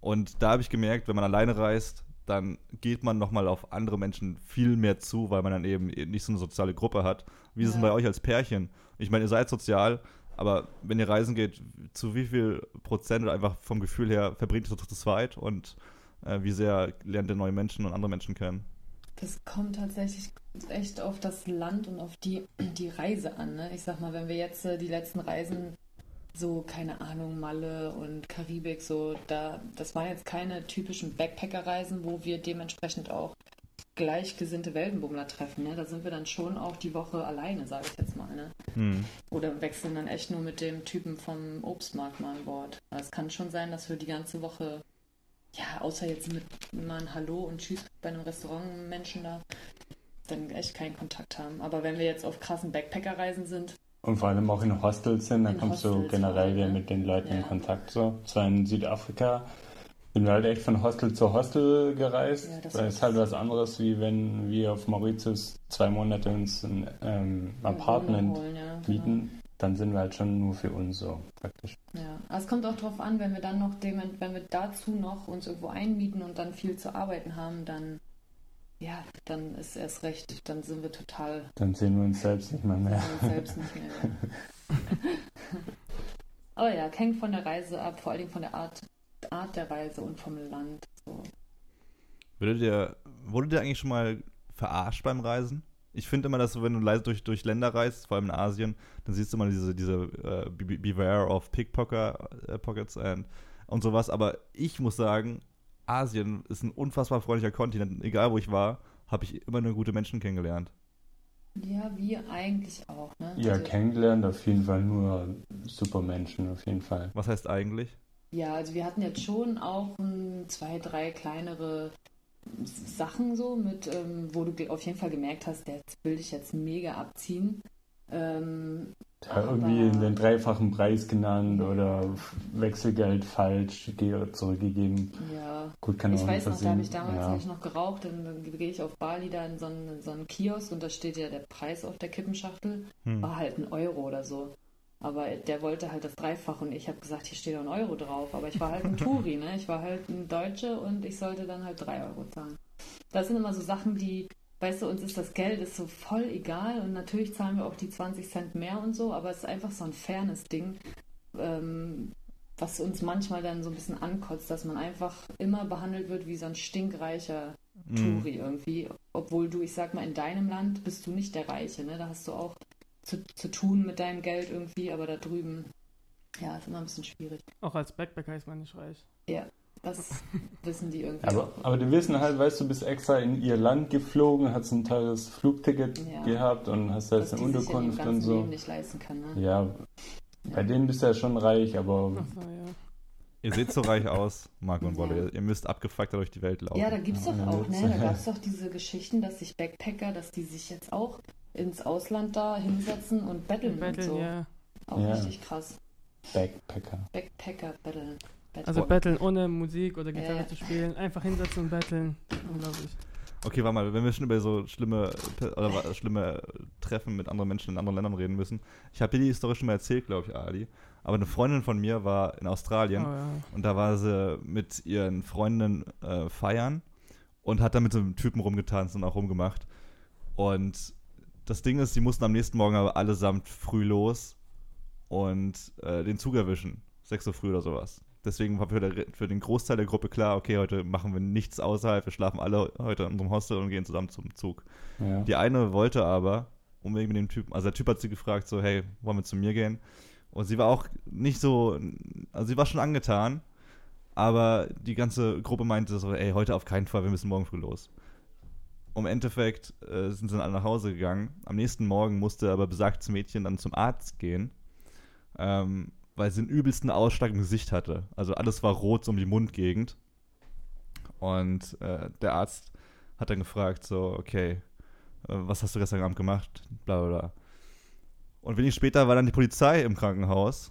Und da habe ich gemerkt, wenn man alleine reist, dann geht man nochmal auf andere Menschen viel mehr zu, weil man dann eben nicht so eine soziale Gruppe hat. Wie ist es Ja. denn bei euch als Pärchen? Ich meine, ihr seid sozial, aber wenn ihr reisen geht, zu wie viel Prozent oder einfach vom Gefühl her verbringt ihr zu zweit und äh, wie sehr lernt ihr neue Menschen und andere Menschen kennen? Das kommt tatsächlich echt auf das Land und auf die, die Reise an. Ne? Ich sag mal, wenn wir jetzt äh, die letzten Reisen so, keine Ahnung, Malle und Karibik, so, da, das waren jetzt keine typischen Backpacker-Reisen, wo wir dementsprechend auch gleichgesinnte Weltenbummler treffen. Ne? Da sind wir dann schon auch die Woche alleine, sage ich jetzt mal. Ne? Hm. Oder wechseln dann echt nur mit dem Typen vom Obstmarkt mal an Bord. Es kann schon sein, dass wir die ganze Woche, ja, außer jetzt mit mal ein Hallo und Tschüss bei einem Restaurantmenschen da, dann echt keinen Kontakt haben. Aber wenn wir jetzt auf krassen Backpacker-Reisen sind, Und vor allem auch in Hostels sind, dann In kommst du Hostels generell auch, wieder ne? mit den Leuten in Ja. Kontakt. So. Zwar in Südafrika sind wir halt echt von Hostel zu Hostel gereist. Ja, das das ist halt was anderes, wie wenn wir auf Mauritius zwei Monate uns ein ähm, Apartment holen, ja, genau. mieten. Dann sind wir halt schon nur für uns so praktisch. Ja, aber es kommt auch drauf an, wenn wir dann noch dem, wenn wir dazu noch uns irgendwo einmieten und dann viel zu arbeiten haben, dann ja, dann ist erst recht, dann sind wir total Dann sehen wir uns selbst nicht mal mehr. uns selbst nicht mehr. Ja. *laughs* *laughs* Aber ja, hängt von der Reise ab, vor allen Dingen von der Art, Art der Reise und vom Land. So. Würdet ihr, wurdet ihr eigentlich schon mal verarscht beim Reisen? Ich finde immer, dass du, wenn du leise durch, durch Länder reist, vor allem in Asien, dann siehst du immer diese, diese Be- Beware of Pickpockets äh, Pockets and, und sowas. Aber ich muss sagen, Asien ist ein unfassbar freundlicher Kontinent. Egal wo ich war, habe ich immer nur gute Menschen kennengelernt. Ja, wir eigentlich auch. Ne? Ja, Also- kennengelernt auf jeden Fall nur super Menschen, auf jeden Fall. Was heißt eigentlich? Ja, also wir hatten jetzt schon auch zwei, drei kleinere Sachen so mit, ähm, wo du auf jeden Fall gemerkt hast, der will dich jetzt mega abziehen. Ähm, Ja, irgendwie Aber- den dreifachen Preis genannt oder Wechselgeld falsch ge- zurückgegeben. ja, Gut, kann ich auch weiß noch, da habe ich damals ja. hab ich noch geraucht, dann, dann gehe ich auf Bali da in so einen, so einen Kiosk und da steht ja der Preis auf der Kippenschachtel, Hm. war halt ein Euro oder so. Aber der wollte halt das Dreifache und ich habe gesagt, hier steht ein Euro drauf. Aber ich war halt ein Touri, ne? Ich war halt ein Deutsche und ich sollte dann halt drei Euro zahlen. Das sind immer so Sachen, die, weißt du, uns ist das Geld ist so voll egal und natürlich zahlen wir auch die 20 Cent mehr und so, aber es ist einfach so ein fairness Ding, ähm, was uns manchmal dann so ein bisschen ankotzt, dass man einfach immer behandelt wird wie so ein stinkreicher Hm. Touri irgendwie. Obwohl du, ich sag mal, in deinem Land bist du nicht der Reiche, ne? Da hast du auch zu, zu tun mit deinem Geld irgendwie, aber da drüben, ja, ist immer ein bisschen schwierig. Auch als Backpacker ist man nicht reich. Das *laughs* wissen die irgendwie Aber, auch. aber die wissen halt, weißt du, bist extra in ihr Land geflogen, hast ein teures Flugticket Ja. gehabt und hast was jetzt eine die sich ja im Unterkunft ganzen und so. Leben nicht leisten kann, ne? Ja, bei denen bist du ja schon reich, aber Achso, ja. Ihr seht so reich aus, Marco und Ja. Wolle. Ihr, ihr müsst abgefuckter durch die Welt laufen. Ja, da gibt's doch Ja, auch, ne? Da *laughs* gab's doch diese Geschichten, dass sich Backpacker, dass die sich jetzt auch ins Ausland da hinsetzen und betteln, Betteln, und so. ja. Auch Ja. richtig krass. Backpacker. Backpacker betteln. Betteln. Also betteln ohne Musik oder Gitarre Ja. zu spielen. Einfach hinsetzen und betteln. Unglaublich. Okay, warte mal, wenn wir schon über so schlimme, oder schlimme Treffen mit anderen Menschen in anderen Ländern reden müssen. Ich habe dir die Story schon mal erzählt, glaube ich, Ali. Aber eine Freundin von mir war in Oh, Australien ja. und da war sie mit ihren Freundinnen äh, feiern und hat da mit so einem Typen rumgetanzt und auch rumgemacht. Und das Ding ist, die mussten am nächsten Morgen aber allesamt früh los und äh, den Zug erwischen. 6 Uhr früh oder sowas. Deswegen war für, der, für den Großteil der Gruppe klar, okay, heute machen wir nichts außerhalb, wir schlafen alle heute in unserem Hostel und gehen zusammen zum Zug. Ja. Die eine wollte aber unbedingt mit dem Typen, also der Typ hat sie gefragt, so, hey, wollen wir zu mir gehen? Und sie war auch nicht so, also sie war schon angetan, aber die ganze Gruppe meinte so, ey, heute auf keinen Fall, wir müssen morgen früh los. Im Endeffekt äh, sind sie dann alle nach Hause gegangen. Am nächsten Morgen musste aber besagtes Mädchen dann zum Arzt gehen, ähm, weil sie den übelsten Ausschlag im Gesicht hatte. Also alles war rot so um die Mundgegend. Und äh, der Arzt hat dann gefragt, so, okay, äh, was hast du gestern Abend gemacht? Bla bla bla. Und wenig später war dann die Polizei im Krankenhaus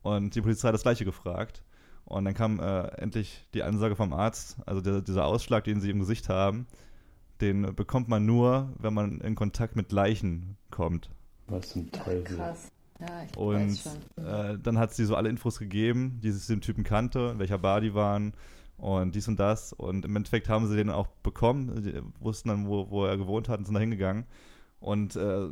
und die Polizei hat das gleiche gefragt. Und dann kam äh, endlich die Ansage vom Arzt, also der, dieser Ausschlag, den sie im Gesicht haben, den bekommt man nur, wenn man in Kontakt mit Leichen kommt. Was zum Ach, Teufel. krass. Ja, ich Und weiß schon. äh, dann hat sie so alle Infos gegeben, die sie dem Typen kannte, in welcher Bar die waren. und dies und das. Und im Endeffekt haben sie den auch bekommen, die wussten dann, wo, wo er gewohnt hat und sind da hingegangen. Und äh,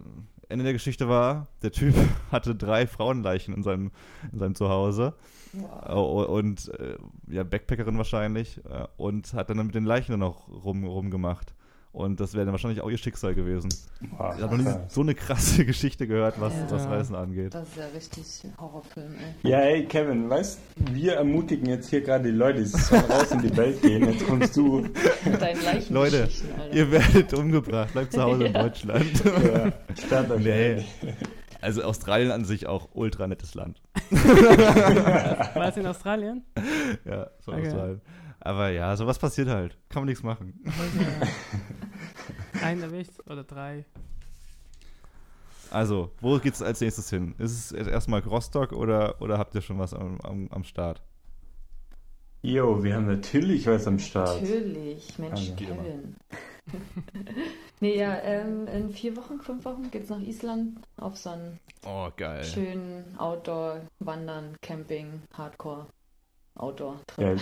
Ende der Geschichte war, der Typ *laughs* hatte drei Frauenleichen in seinem, in seinem Zuhause. Wow. Und äh, ja, Backpackerin wahrscheinlich. Äh, und hat dann mit den Leichen dann auch rum, rumgemacht. Und das wäre dann wahrscheinlich auch ihr Schicksal gewesen. Wow, Ich habe noch nie so eine krasse *laughs* Geschichte gehört, was, Ja. was Reisen angeht. Das ist ja richtig Horrorfilm, ey. Ja, hey Kevin, weißt wir ermutigen jetzt hier gerade die Leute, sie sollen raus in die Welt gehen. Jetzt kommst du. Mit deinen Leichen Leute, Ihr werdet umgebracht, bleibt zu Hause in *laughs* Ja. Deutschland. Ja, sperrt euch Nee. Also Australien an sich auch ultra nettes Land. *laughs* War es in Australien? Ja, so Okay. Australien. Aber ja, sowas passiert halt. Kann man nichts machen. Ein erwischt oder drei? Also, wo geht's als nächstes hin? Ist es erstmal Rostock oder, oder habt ihr schon was am, am, am Start? Jo, wir haben natürlich was am Start. Natürlich, Mensch, Also. Kevin. *laughs* nee, ja, ähm, in vier Wochen, fünf Wochen geht's nach Island auf so einen Oh, geil. schönen Outdoor, Wandern, Camping, Hardcore, Outdoor. Ja,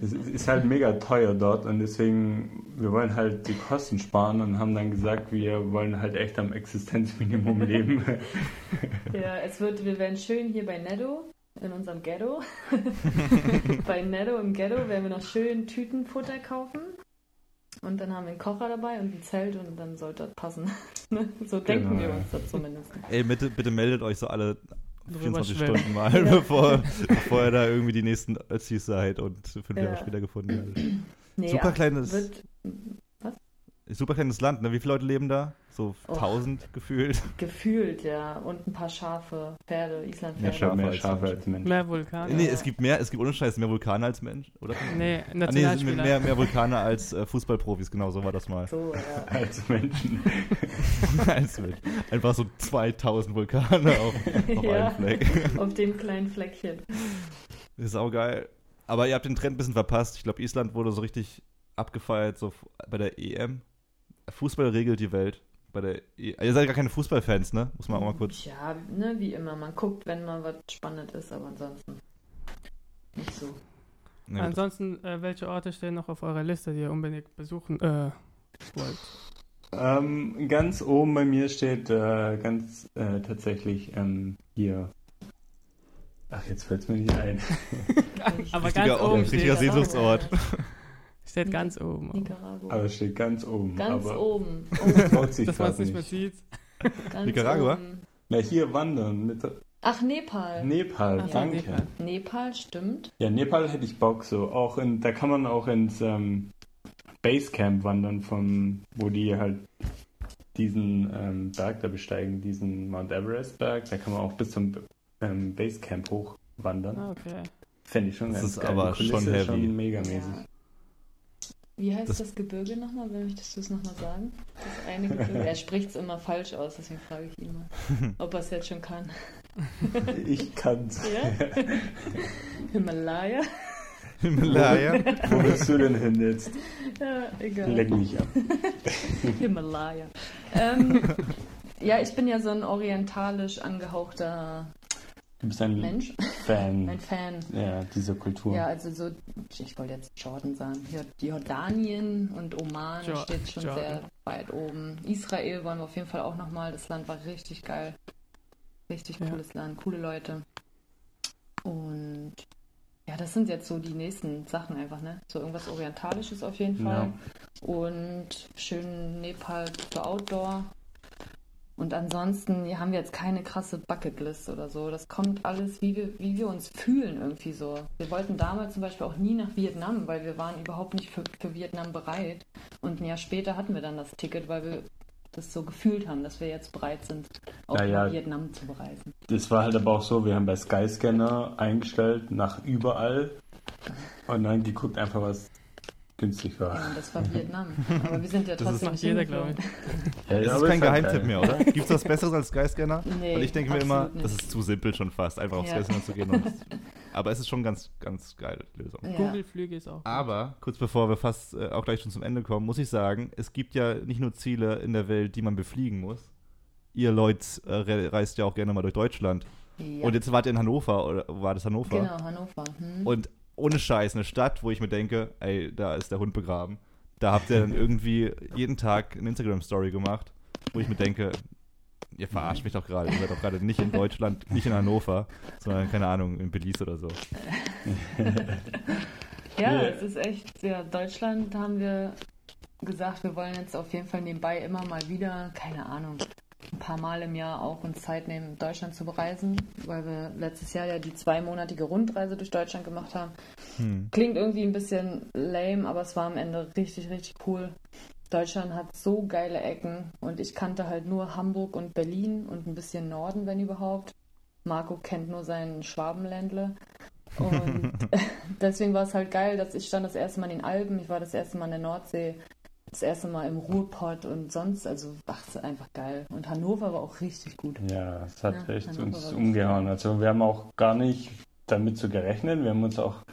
es ist halt mega teuer dort und deswegen, wir wollen halt die Kosten sparen und haben dann gesagt, wir wollen halt echt am Existenzminimum *laughs* leben. Ja, es wird, wir werden schön hier bei Netto, in unserem Ghetto. *laughs* bei Netto im Ghetto werden wir noch schön Tütenfutter kaufen. Und dann haben wir einen Kocher dabei und ein Zelt und dann sollte das passen. *laughs* So denken Genau, wir uns das zumindest. Ey, bitte, bitte meldet euch so alle 24 schwimmen. Stunden mal, *laughs* bevor, bevor ihr da irgendwie die nächsten Ötzis seid und fünf Ja. Jahre später gefunden werdet. Nee, Super ach, kleines- Wird Super kleines Land, ne? Wie viele Leute leben da? So Och. 1000 gefühlt. *laughs* gefühlt, ja. Und ein paar Schafe, Pferde, Ja, Islandpferde. schon mehr als Schafe Menschen. als Menschen. Mehr Vulkane? Nee, es gibt mehr, es gibt ohne Scheiß mehr Vulkane als Menschen, oder? Nee, Ah, nee, mehr, mehr Vulkane als äh, Fußballprofis, genau so war das mal. So, ja. Als Menschen. *laughs* als Mensch. Einfach so 2000 Vulkane auf, auf *laughs* Ja. einem Fleck. Auf dem kleinen Fleckchen. Das ist auch geil. Aber ihr habt den Trend ein bisschen verpasst. Ich glaube, Island wurde so richtig abgefeiert, so bei der EM. Fußball regelt die Welt. Bei der e ihr seid gar keine Fußballfans, ne? Muss man auch mal kurz. Ja, ne, wie immer. Man guckt, wenn mal was spannend ist, aber ansonsten nicht so. Nee, Ansonsten, äh, welche Orte stehen noch auf eurer Liste, die ihr unbedingt besuchen äh, wollt? Ähm, ganz oben bei mir steht äh, ganz äh, tatsächlich ähm, hier. Ach, jetzt fällt es mir nicht ein. *laughs* Aber Richtiger ganz Ort, oben richtiger Sehnsuchtsort. *laughs* steht ganz oben. Nicaragua. Aber es steht ganz oben. ganz aber oben. *laughs* sich Dass man es nicht mehr sieht. Ganz Nicaragua? Oben. Ja, hier wandern. Mit Ach, Nepal. Nepal, Ach danke. Nepal. Nepal, stimmt. Ja, Nepal hätte ich Bock so. Auch in, da kann man auch ins ähm, Basecamp wandern, von wo die halt diesen ähm, Berg da besteigen, diesen Mount Everest Berg. Da kann man auch bis zum ähm, Basecamp hochwandern. Ah, okay. Fände ich schon Das ganz ist geil. aber schon heavy. schon megamäßig. Ja. Wie heißt Das- das, Gebirge nochmal? Möchtest du es nochmal sagen? Das eine Gebirge. *laughs* er spricht es immer falsch aus, deswegen frage ich ihn mal, *laughs* ob er es jetzt schon kann. Ich kann's. Ja? Himalaya? Himalaya. *laughs* Wo willst du denn hin jetzt? Ja, egal. Leck mich ab. Himalaya. Ähm, ja, ich bin ja so ein orientalisch angehauchter Du bist ein Mensch, Fan *laughs* ein Fan. ja, dieser Kultur. Ja, also so, ich wollte jetzt Jordan sagen. Jor- Jordanien und Oman Jo- steht schon Jordan. sehr weit oben. Israel wollen wir auf jeden Fall auch nochmal. Das Land war richtig geil. Richtig Ja. cooles Land, coole Leute. Und ja, das sind jetzt so die nächsten Sachen einfach, ne? So irgendwas Orientalisches auf jeden Fall. Und schön Nepal für Outdoor. Und ansonsten ja, haben wir jetzt keine krasse Bucketlist oder so. Das kommt alles, wie wir, wie wir uns fühlen irgendwie so. Wir wollten damals zum Beispiel auch nie nach Vietnam, weil wir waren überhaupt nicht für, für Vietnam bereit. Und ein Jahr später hatten wir dann das Ticket, weil wir das so gefühlt haben, dass wir jetzt bereit sind, auch Ja, ja. nach Vietnam zu bereisen. Das war halt aber auch so, wir haben bei Skyscanner eingestellt nach überall und dann geguckt einfach, was günstig war. Ja, das war Vietnam. Aber wir sind ja *laughs* Das trotzdem macht nicht jeder, hingeflogen. *laughs* Ja, Das ist kein halt Geheimtipp geil. mehr, oder? *laughs* Gibt es was Besseres als Skyscanner? Nee, Und ich denke mir immer, nicht. das ist zu simpel schon fast, einfach auf Ja. Skyscanner zu gehen. Und, aber es ist schon ganz, ganz geile Lösung. Ja. Google-Flüge ist auch. gut. Aber, kurz bevor wir fast äh, auch gleich schon zum Ende kommen, muss ich sagen, es gibt ja nicht nur Ziele in der Welt, die man befliegen muss. Ihr Leute äh, re- reist ja auch gerne mal durch Deutschland. Ja. Und jetzt wart ihr in Hannover, oder war das Hannover? Genau, Hannover. Hm. Und ohne Scheiß eine Stadt, wo ich mir denke, ey, da ist der Hund begraben. Da habt ihr dann irgendwie jeden Tag eine Instagram-Story gemacht, wo ich mir denke, ihr verarscht mich doch gerade. Ihr seid doch gerade nicht in Deutschland, nicht in Hannover, sondern, keine Ahnung, in Belize oder so. Ja, es ist echt, ja, Deutschland haben wir gesagt, wir wollen jetzt auf jeden Fall nebenbei immer mal wieder, keine Ahnung, ein paar Mal im Jahr auch uns Zeit nehmen, Deutschland zu bereisen, weil wir letztes Jahr ja die zweimonatige Rundreise durch Deutschland gemacht haben. Hm. Klingt irgendwie ein bisschen lame, aber es war am Ende richtig, richtig cool. Deutschland hat so geile Ecken und ich kannte halt nur Hamburg und Berlin und ein bisschen Norden, wenn überhaupt. Marco kennt nur sein Schwabenländle. Und *laughs* *laughs* deswegen war es halt geil, dass ich stand das erste Mal in den Alpen, ich war das erste Mal in der Nordsee, das erste Mal im Ruhrpott und sonst, also ach, es ist einfach geil. Und Hannover war auch richtig gut. Ja, es hat Ja, echt Hannover uns umgehauen. Also wir haben auch gar nicht damit so gerechnet. Wir haben uns auch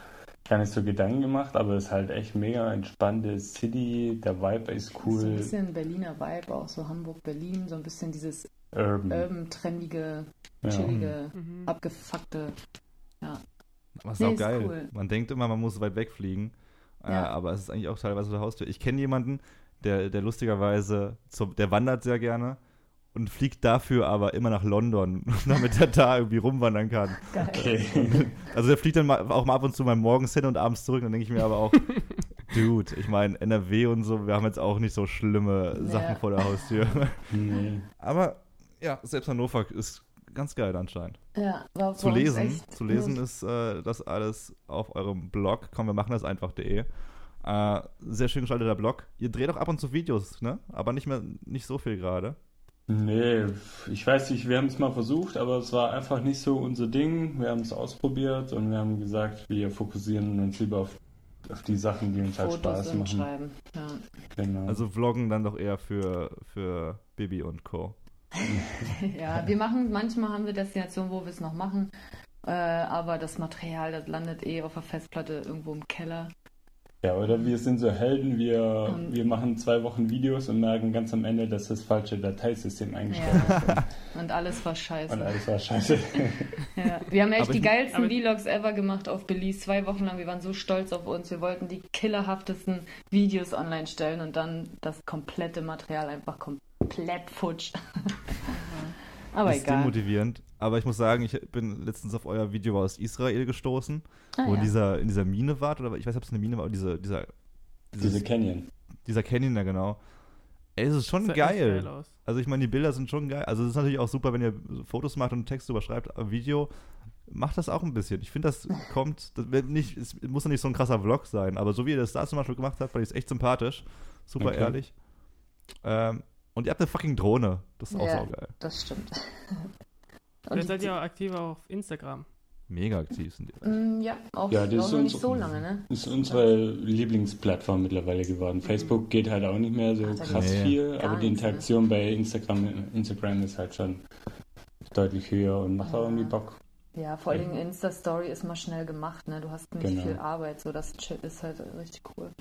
gar nicht so Gedanken gemacht, aber es ist halt echt mega entspannte City. Der Vibe ist So ein cool. bisschen Berliner Vibe, auch so Hamburg-Berlin, so ein bisschen dieses Urban. urban, trendige, Ja. chillige, Mhm. abgefuckte. Aber ist Nee, auch ist geil. cool. Man denkt immer, man muss weit wegfliegen. Äh, Ja. aber es ist eigentlich auch teilweise der Haustür. Ich kenne jemanden, der, der lustigerweise, zum, der wandert sehr gerne und fliegt dafür aber immer nach London, *laughs* damit er da irgendwie rumwandern kann. Okay. *laughs* Also der fliegt dann mal, auch mal ab und zu mal morgens hin und abends zurück. Dann denke ich mir aber auch, *laughs* Dude, ich meine, NRW und so, wir haben jetzt auch nicht so schlimme Ja. Sachen vor der Haustür. nee. Aber ja, selbst Hannover ist ganz geil anscheinend. Ja, war Zu lesen, echt zu lesen nur- ist äh, das alles auf eurem Blog. Komm, wir machen das einfach.de. Äh, sehr schön gestalteter Blog. Ihr dreht auch ab und zu Videos, ne? Aber nicht mehr, nicht so viel gerade. Nee, ich weiß nicht, wir haben es mal versucht, aber es war einfach nicht so unser Ding. Wir haben es ausprobiert und wir haben gesagt, wir fokussieren uns lieber auf, auf die Sachen, die uns halt Fotos Spaß und machen. schreiben. Ja. Genau. Also Vloggen dann doch eher für, für Bibi und Co. ja, wir machen, manchmal haben wir Destinationen, wo wir es noch machen, äh, aber das Material, das landet eh auf der Festplatte irgendwo im Keller. ja, oder wir sind so Helden, wir, Und- wir machen zwei Wochen Videos und merken ganz am Ende, dass das falsche Dateisystem eingestellt Ja. *laughs* Und alles war ist. scheiße. Und alles war scheiße. *laughs* Ja, wir haben echt Aber die ich- geilsten Vlogs ever gemacht auf Belize. Zwei Wochen lang. Wir waren so stolz auf uns. Wir wollten die killerhaftesten Videos online stellen und dann das komplette Material einfach komplett futsch. *laughs* Aber ist egal. demotivierend. Aber ich muss sagen, ich bin letztens auf euer Video aus Israel gestoßen, Ah, wo in ja. dieser, in dieser Mine wart, oder ich weiß nicht, ob es eine Mine war, aber diese, dieser, dieses, Diese Canyon. dieser Canyon da genau. Ey, es ist schon echt geil. aus. Also ich meine, die Bilder sind schon geil. Also es ist natürlich auch super, wenn ihr Fotos macht und Text überschreibt, aber Video macht das auch ein bisschen. Ich finde, das *laughs* kommt, das wird nicht, es muss ja nicht so ein krasser Vlog sein, aber so wie ihr das da zum Beispiel gemacht habt, fand ich es echt sympathisch. Super Okay. ehrlich. Ähm, und ihr habt eine fucking Drohne. Das ist auch Ja. saugeil. Das stimmt. Vielleicht die- seid ihr auch aktiver auf Instagram. Mega aktiv sind die. Mm, ja, auch, Ja, das auch ist noch nicht so lange, ne? Das ist unsere Lieblingsplattform mittlerweile geworden. Facebook geht halt auch nicht mehr so Ach, krass nee. viel, Gar aber die nichts, ne? Interaktion bei Instagram, Instagram ist halt schon deutlich höher und macht auch Ja. irgendwie Bock. Ja, vor allem Insta-Story ist mal schnell gemacht, ne? Du hast nicht Genau. viel Arbeit, so das Shit ist halt richtig cool.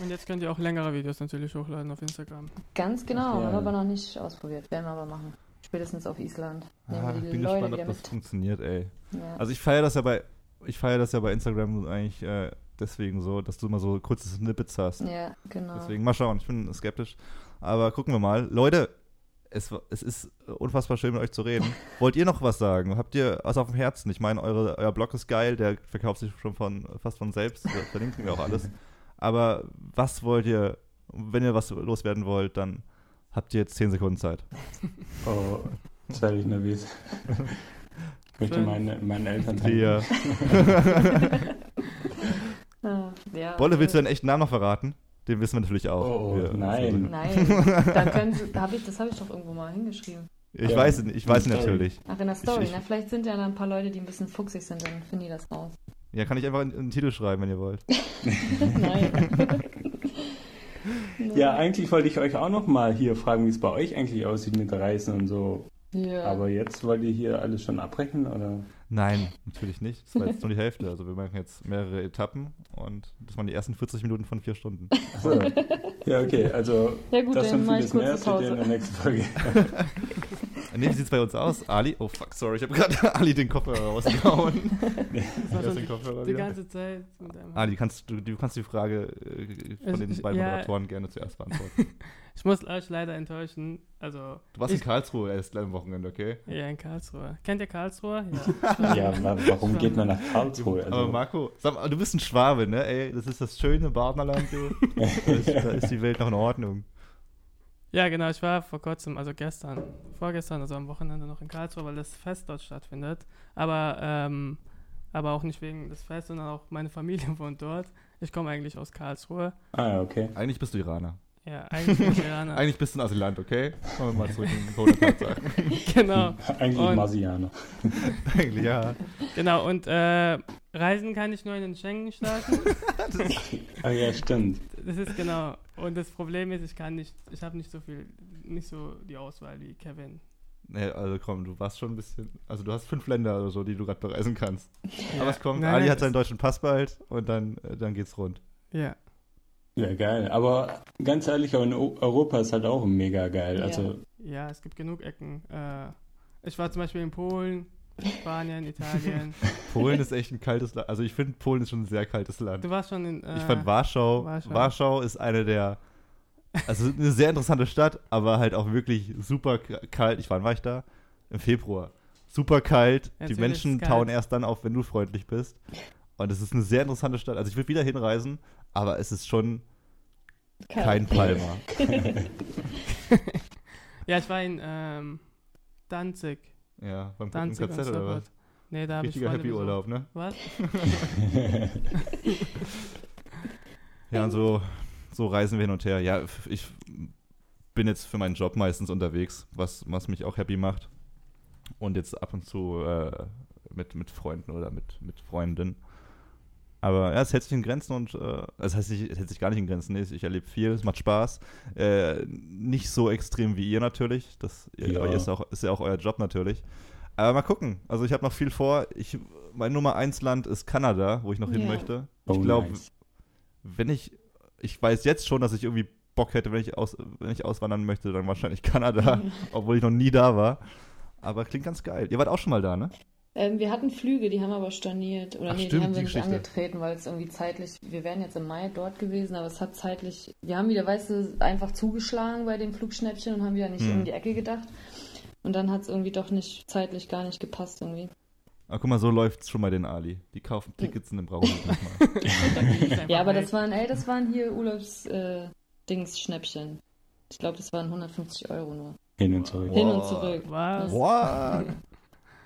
Und jetzt könnt ihr auch längere Videos natürlich hochladen auf Instagram. Ganz genau, Ach ja. haben wir aber noch nicht ausprobiert. Werden wir aber machen. Spätestens auf Island. Nehmen Ah, wir ich die bin Leute gespannt, ob das mit. funktioniert, ey. Ja. Also ich feiere das ja bei, ich feiere das ja bei Instagram eigentlich äh, deswegen so, dass du immer so kurze Snippets hast. ja, genau. Deswegen mal schauen, ich bin skeptisch. Aber gucken wir mal. Leute, es, es ist unfassbar schön mit euch zu reden. *laughs* Wollt ihr noch was sagen? Habt ihr was auf dem Herzen? Ich meine, eure, euer Blog ist geil, der verkauft sich schon von fast von selbst. Da *laughs* verlinken wir auch alles. Aber was wollt ihr, wenn ihr was loswerden wollt, dann habt ihr jetzt 10 Sekunden Zeit. *laughs* Oh, jetzt werde ich nervös. Ich möchte meine, meinen Eltern Trier. Ah, ja, Bolle, willst du äh, deinen echten Namen noch verraten? Den wissen wir natürlich auch. Oh, oh, Wir- nein. Nein, dann können sie, hab ich, das habe ich doch irgendwo mal hingeschrieben. Ich Ja. weiß, ihn- ich weiß Sorry. natürlich. Ach, in der Story, Ich- ich- ne? Vielleicht sind ja da ein paar Leute, die ein bisschen fuchsig sind, dann finden die das raus. Ja, kann ich einfach in, in den Titel schreiben, wenn ihr wollt. *laughs* Nein. *laughs* Ja, eigentlich wollte ich euch auch noch mal hier fragen, wie es bei euch eigentlich aussieht mit Reisen und so. Ja. Aber jetzt wollt ihr hier alles schon abbrechen, oder? Nein, natürlich nicht. Das war jetzt nur die Hälfte. Also wir machen jetzt mehrere Etappen und das waren die ersten 40 Minuten von vier Stunden. Achso. Ja, okay, also Ja gut, das dann und vieles mehr seht ihr in Pause. der nächsten Folge. *laughs* Nee, wie sieht's bei uns aus? Ali? Oh fuck, sorry, ich habe gerade *laughs* Ali den Kopfhörer rausgehauen. *laughs* Das war den Kopfhörer die wieder. ganze Zeit Ali, kannst du, du kannst die Frage äh, von Ich- den beiden ja. Moderatoren gerne zuerst beantworten. Ich muss euch leider enttäuschen. Also, Du warst in ich, Karlsruhe erst am Wochenende, okay? ja, in Karlsruhe. Kennt ihr Karlsruhe? Ja. *laughs* Ja, wa- warum geht man nach Karlsruhe? Aber Also, Marco, sag mal, du bist ein Schwabe, ne? Ey, das ist das schöne Badenerland, du. Da ist, da ist die Welt noch in Ordnung. Ja, genau. Ich war vor kurzem, also gestern, vorgestern, also am Wochenende noch in Karlsruhe, weil das Fest dort stattfindet. Aber, ähm, aber auch nicht wegen des Festes, sondern auch meine Familie *laughs* wohnt dort. Ich komme eigentlich aus Karlsruhe. ah, ja, okay. Eigentlich bist du Iraner. Ja, eigentlich bin ich Iraner. *laughs* Eigentlich bist du ein Asylant, okay? Wollen wir mal zurück in Kohlekart sagen. *laughs* genau, Eigentlich Und- Marsianer. *laughs* Eigentlich, ja. genau. Und äh, reisen kann ich nur in den Schengen-Staaten. Ah ja, stimmt. Das ist genau. Und das Problem ist, ich kann nicht, ich habe nicht so viel, nicht so die Auswahl wie Kevin. Nee, also komm, du warst schon ein bisschen. Also du hast fünf Länder oder so, die du gerade bereisen kannst. Aber es kommt, Nein, Ali nein, hat seinen deutschen Pass bald und dann, äh, dann geht's rund. Ja. Ja, geil. Aber ganz ehrlich, auch in Europa ist halt auch mega geil. Ja. Also, Ja, es gibt genug Ecken. Äh, ich war zum Beispiel in Polen, Spanien, Italien. *laughs* Polen ist echt ein kaltes Land. Also ich finde, Polen ist schon ein sehr kaltes Land. Du warst schon in. Äh, Ich fand Warschau, Warschau. Warschau. ist eine der, also eine sehr interessante Stadt, aber halt auch wirklich super kalt. Ich wann war ich da? Im Februar. Super kalt. Die Natürlich Menschen kalt. tauen erst dann auf, wenn du freundlich bist. Und es ist eine sehr interessante Stadt. Also ich würde wieder hinreisen, aber es ist schon kein Palma. *laughs* Ja, ich war in ähm, Danzig. Ja, beim Danzig KZ oder was? Nee, da habe ich Richtiger Happy besucht. Urlaub, ne? Was? *laughs* Ja, und so, so reisen wir hin und her. Ja, ich bin jetzt für meinen Job meistens unterwegs, was, was mich auch happy macht. Und jetzt ab und zu äh, mit, mit Freunden oder mit, mit Freundinnen. Aber ja, es hält sich in Grenzen und, äh, das heißt, es hält sich gar nicht in Grenzen. Nee, ich erlebe viel, es macht Spaß. Äh, nicht so extrem wie ihr natürlich. Das Ja. ist, auch, ist ja auch euer Job natürlich. Aber mal gucken. Also ich habe noch viel vor. Ich, mein Nummer 1 Land ist Kanada, wo ich noch hin Ja. möchte. Oh, Ich glaube, nice. wenn ich, ich weiß jetzt schon, dass ich irgendwie Bock hätte, wenn ich, aus, wenn ich auswandern möchte, dann wahrscheinlich Kanada, *laughs* obwohl ich noch nie da war. Aber klingt ganz geil. Ihr wart auch schon mal da, ne? Ähm, wir hatten Flüge, die haben aber storniert. Oder Ach, nee, stimmt, die haben die wir nicht Geschichte. angetreten, weil es irgendwie zeitlich. Wir wären jetzt im Mai dort gewesen, aber es hat zeitlich. Wir haben wieder, weißt du, einfach zugeschlagen bei dem Flugschnäppchen und haben wieder nicht Hm. um die Ecke gedacht. Und dann hat es irgendwie doch nicht zeitlich gar nicht gepasst irgendwie. Aber guck mal, so läuft's schon bei den Ali. Die kaufen Tickets und dann brauchen sie nicht mal. Es *laughs* *laughs* Ja, aber das waren, ey, das waren hier Urlaubs-Dings-Schnäppchen. ich glaube, das waren 150 Euro nur. Hin und zurück. Hin und zurück. Was? What? *laughs*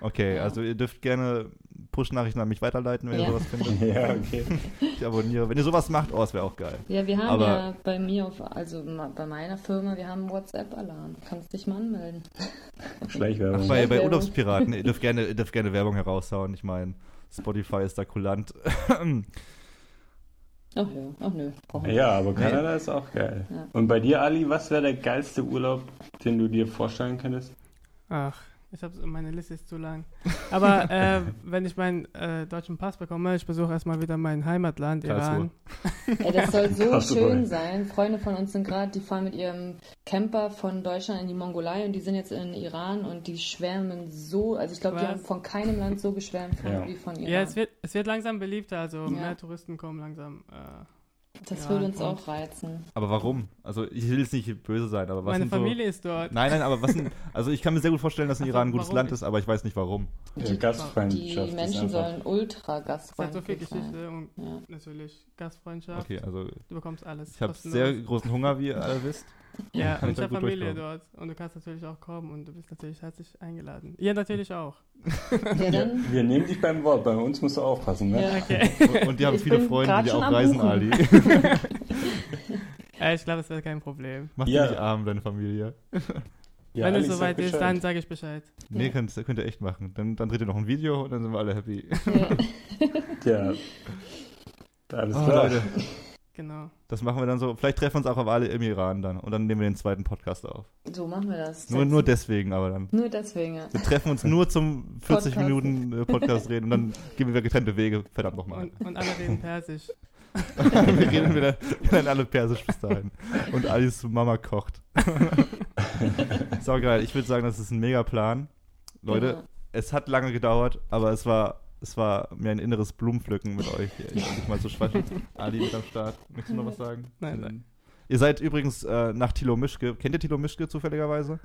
Okay, Ja. also ihr dürft gerne Push-Nachrichten an mich weiterleiten, wenn ihr Ja. sowas findet. *laughs* Ja, okay. Ich abonniere. Wenn ihr sowas macht, oh, das wäre auch geil. Ja, wir haben Aber- ja bei mir, auf, also bei meiner Firma, wir haben einen WhatsApp-Alarm. Kannst dich mal anmelden. *laughs* Schleichwerbung. Ach, bei, bei. Urlaubspiraten, ihr dürft *laughs* gerne, ihr dürft gerne Werbung heraushauen. Ich meine, Spotify ist da kulant. Ach ja, ach nö. brauchen wir Ja, aber Kanada ist auch geil. Ja. Und bei dir, Ali, was wäre der geilste Urlaub, den du dir vorstellen könntest? Ach, ich habe meine Liste ist zu lang. Aber *laughs* äh, wenn ich meinen äh, deutschen Pass bekomme, ich besuche erstmal wieder mein Heimatland. Iran. *laughs* Ey, das soll so du schön sein. Freunde von uns sind gerade, die fahren mit ihrem Camper von Deutschland in die Mongolei und die sind jetzt in Iran und die schwärmen so, also ich glaube, die haben von keinem Land so geschwärmt von, Ja. wie von Iran. Ja, es wird, es wird langsam beliebter, also Ja. mehr Touristen kommen langsam. Äh, das Ja, würde uns und- auch reizen. aber warum? Also ich will jetzt nicht böse sein, aber was meine sind Familie ist dort. so... Nein, nein, aber was sind... Also ich kann mir sehr gut vorstellen, dass in Ach so, Iran ein gutes? Land ist, aber ich weiß nicht warum. Die Die Gastfreundschaft Die Menschen sollen ultra Es hat so viel gastfreundlich sein. Geschichte und Ja. natürlich Gastfreundschaft. Okay, also Du bekommst alles. ich habe sehr großen Hunger, wie ihr alle wisst. Ja, und ich habe Familie dort und du kannst natürlich auch kommen und du bist natürlich herzlich eingeladen. Ihr natürlich auch. Ja, Ja, wir nehmen dich beim Wort, bei uns musst du aufpassen, ne? Ja. Okay. Und, und die haben Ich viele Freunde, die auch reisen, Buchen. Ali. *laughs* äh, ich glaube, es wird kein Problem. Mach Ja. die nicht arm, deine Familie. Ja, Wenn es soweit ist, Bescheid. dann sage ich Bescheid. Nee, Ja. könnt, könnt ihr echt machen. Dann, dann dreht ihr noch ein Video und dann sind wir alle happy. ja. Ja. Alles Oh, klar. Leute, Genau. das machen wir dann so. Vielleicht treffen wir uns auch auf alle im Iran dann und dann nehmen wir den zweiten Podcast auf. so machen wir das. Nur, nur deswegen aber dann. Nur deswegen, ja. Wir treffen uns nur zum 40 Podcast. Minuten äh, Podcast reden und dann gehen wir getrennte Wege. Verdammt nochmal. Und, und alle reden Persisch. *laughs* wir reden wieder, lernen alle Persisch bis dahin. Und Alice Mama kocht. *laughs* Sau geil. Ich würde sagen, das ist ein mega Plan. Leute, Ja. es hat lange gedauert, aber es war, es war mir ein inneres Blumenpflücken mit euch. *laughs* Ich bin mal so schwach. Ali mit am Start. Möchtest du noch was sagen? Nein, nein. Ihr seid übrigens äh, nach Thilo Mischke. Kennt ihr Thilo Mischke zufälligerweise?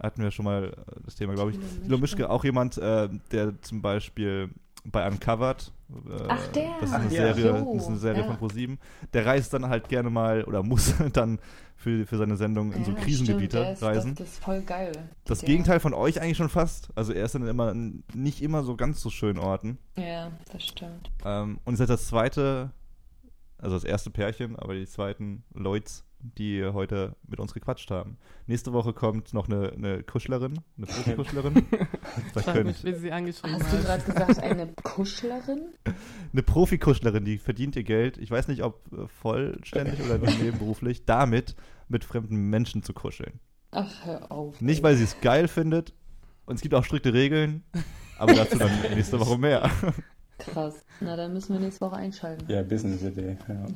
Hatten wir schon mal äh, das Thema, glaube ich. Thilo. Mischke, auch jemand, äh, der zum Beispiel bei Uncovered, äh, Ach, der. das ist eine Ach, ja. Serie, So, das ist eine Serie ja. von ProSieben, der reist dann halt gerne mal oder muss *laughs* dann für, für seine Sendung in so Ja, Krisengebiete stimmt, ist, reisen. Das, das ist voll geil. Das Der- Gegenteil von euch eigentlich schon fast. Also er ist dann immer in nicht immer so ganz so schönen Orten. Ja, das stimmt. Ähm, und ihr seid das zweite, also das erste Pärchen, aber die zweiten Leuts, die heute mit uns gequatscht haben. Nächste Woche kommt noch eine, eine Kuschlerin, eine Profikuschlerin. *laughs* da Frag könnt, mich, wie sie angeschrieben Hast du hat. gerade gesagt, eine Kuschlerin? *laughs* eine Profikuschlerin, die verdient ihr Geld, ich weiß nicht, ob äh, vollständig oder nur nebenberuflich, damit mit fremden Menschen zu kuscheln. Ach, hör auf. Nicht, weil sie es geil findet, und es gibt auch strikte Regeln, aber dazu dann *laughs* nächste Woche mehr. Krass. Na, dann müssen wir nächste Woche einschalten. Ja, Business-Idee. Ja.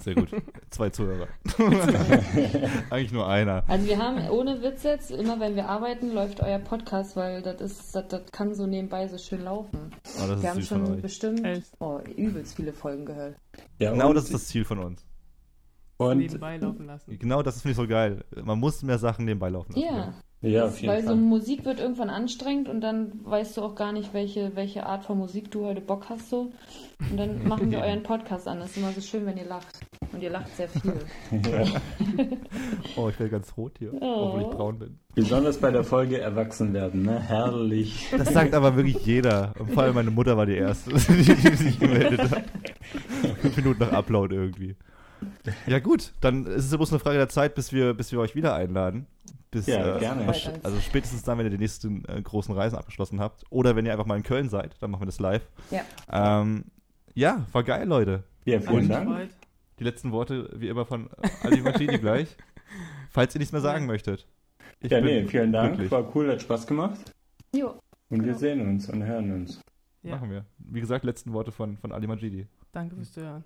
Sehr gut. *laughs* Zwei Zuhörer. *laughs* Eigentlich nur einer. Also wir haben ohne Witz jetzt, immer wenn wir arbeiten, läuft euer Podcast, weil das ist, das, das kann so nebenbei so schön laufen. Oh, das wir ist haben süß von schon euch. bestimmt oh, übelst viele Folgen gehört. Ja, Genau das ist das Ziel von uns. Und Nebenbei laufen lassen. Genau das finde ich so geil. Man muss mehr Sachen nebenbei laufen lassen. Ja, ja, auf jeden weil so Fall. Musik wird irgendwann anstrengend und dann weißt du auch gar nicht, welche, welche Art von Musik du heute Bock hast so. Und dann *laughs* machen wir euren Podcast an. Das ist immer so schön, wenn ihr lacht. Und ihr lacht sehr viel. *laughs* ja. Oh, ich werde ganz rot hier, Oh. obwohl ich braun bin. Besonders bei der Folge Erwachsen werden, ne? Herrlich. Das sagt aber wirklich jeder. Und vor allem meine Mutter war die Erste, die, *laughs* die sich gemeldet hat. Fünf Minuten nach Upload irgendwie. Ja gut, dann ist es ja bloß eine Frage der Zeit, bis wir, bis wir euch wieder einladen. Bis, Ja, äh, gerne. Also spätestens dann, wenn ihr die nächsten äh, großen Reisen abgeschlossen habt. Oder wenn ihr einfach mal in Köln seid, dann machen wir das live. Ja. Ähm, ja, war geil, Leute. Ja, vielen Dank. gefreut. Die letzten Worte, wie immer, von Ali Martini gleich. *laughs* Falls ihr nichts mehr sagen möchtet. Ich Ja, bin nee, vielen Dank. glücklich. War cool, hat Spaß gemacht. Jo, Und wir Genau. sehen uns und hören uns. Ja. Machen wir. Wie gesagt, letzten Worte von, von Ali Majidi. Danke fürs Zuhören.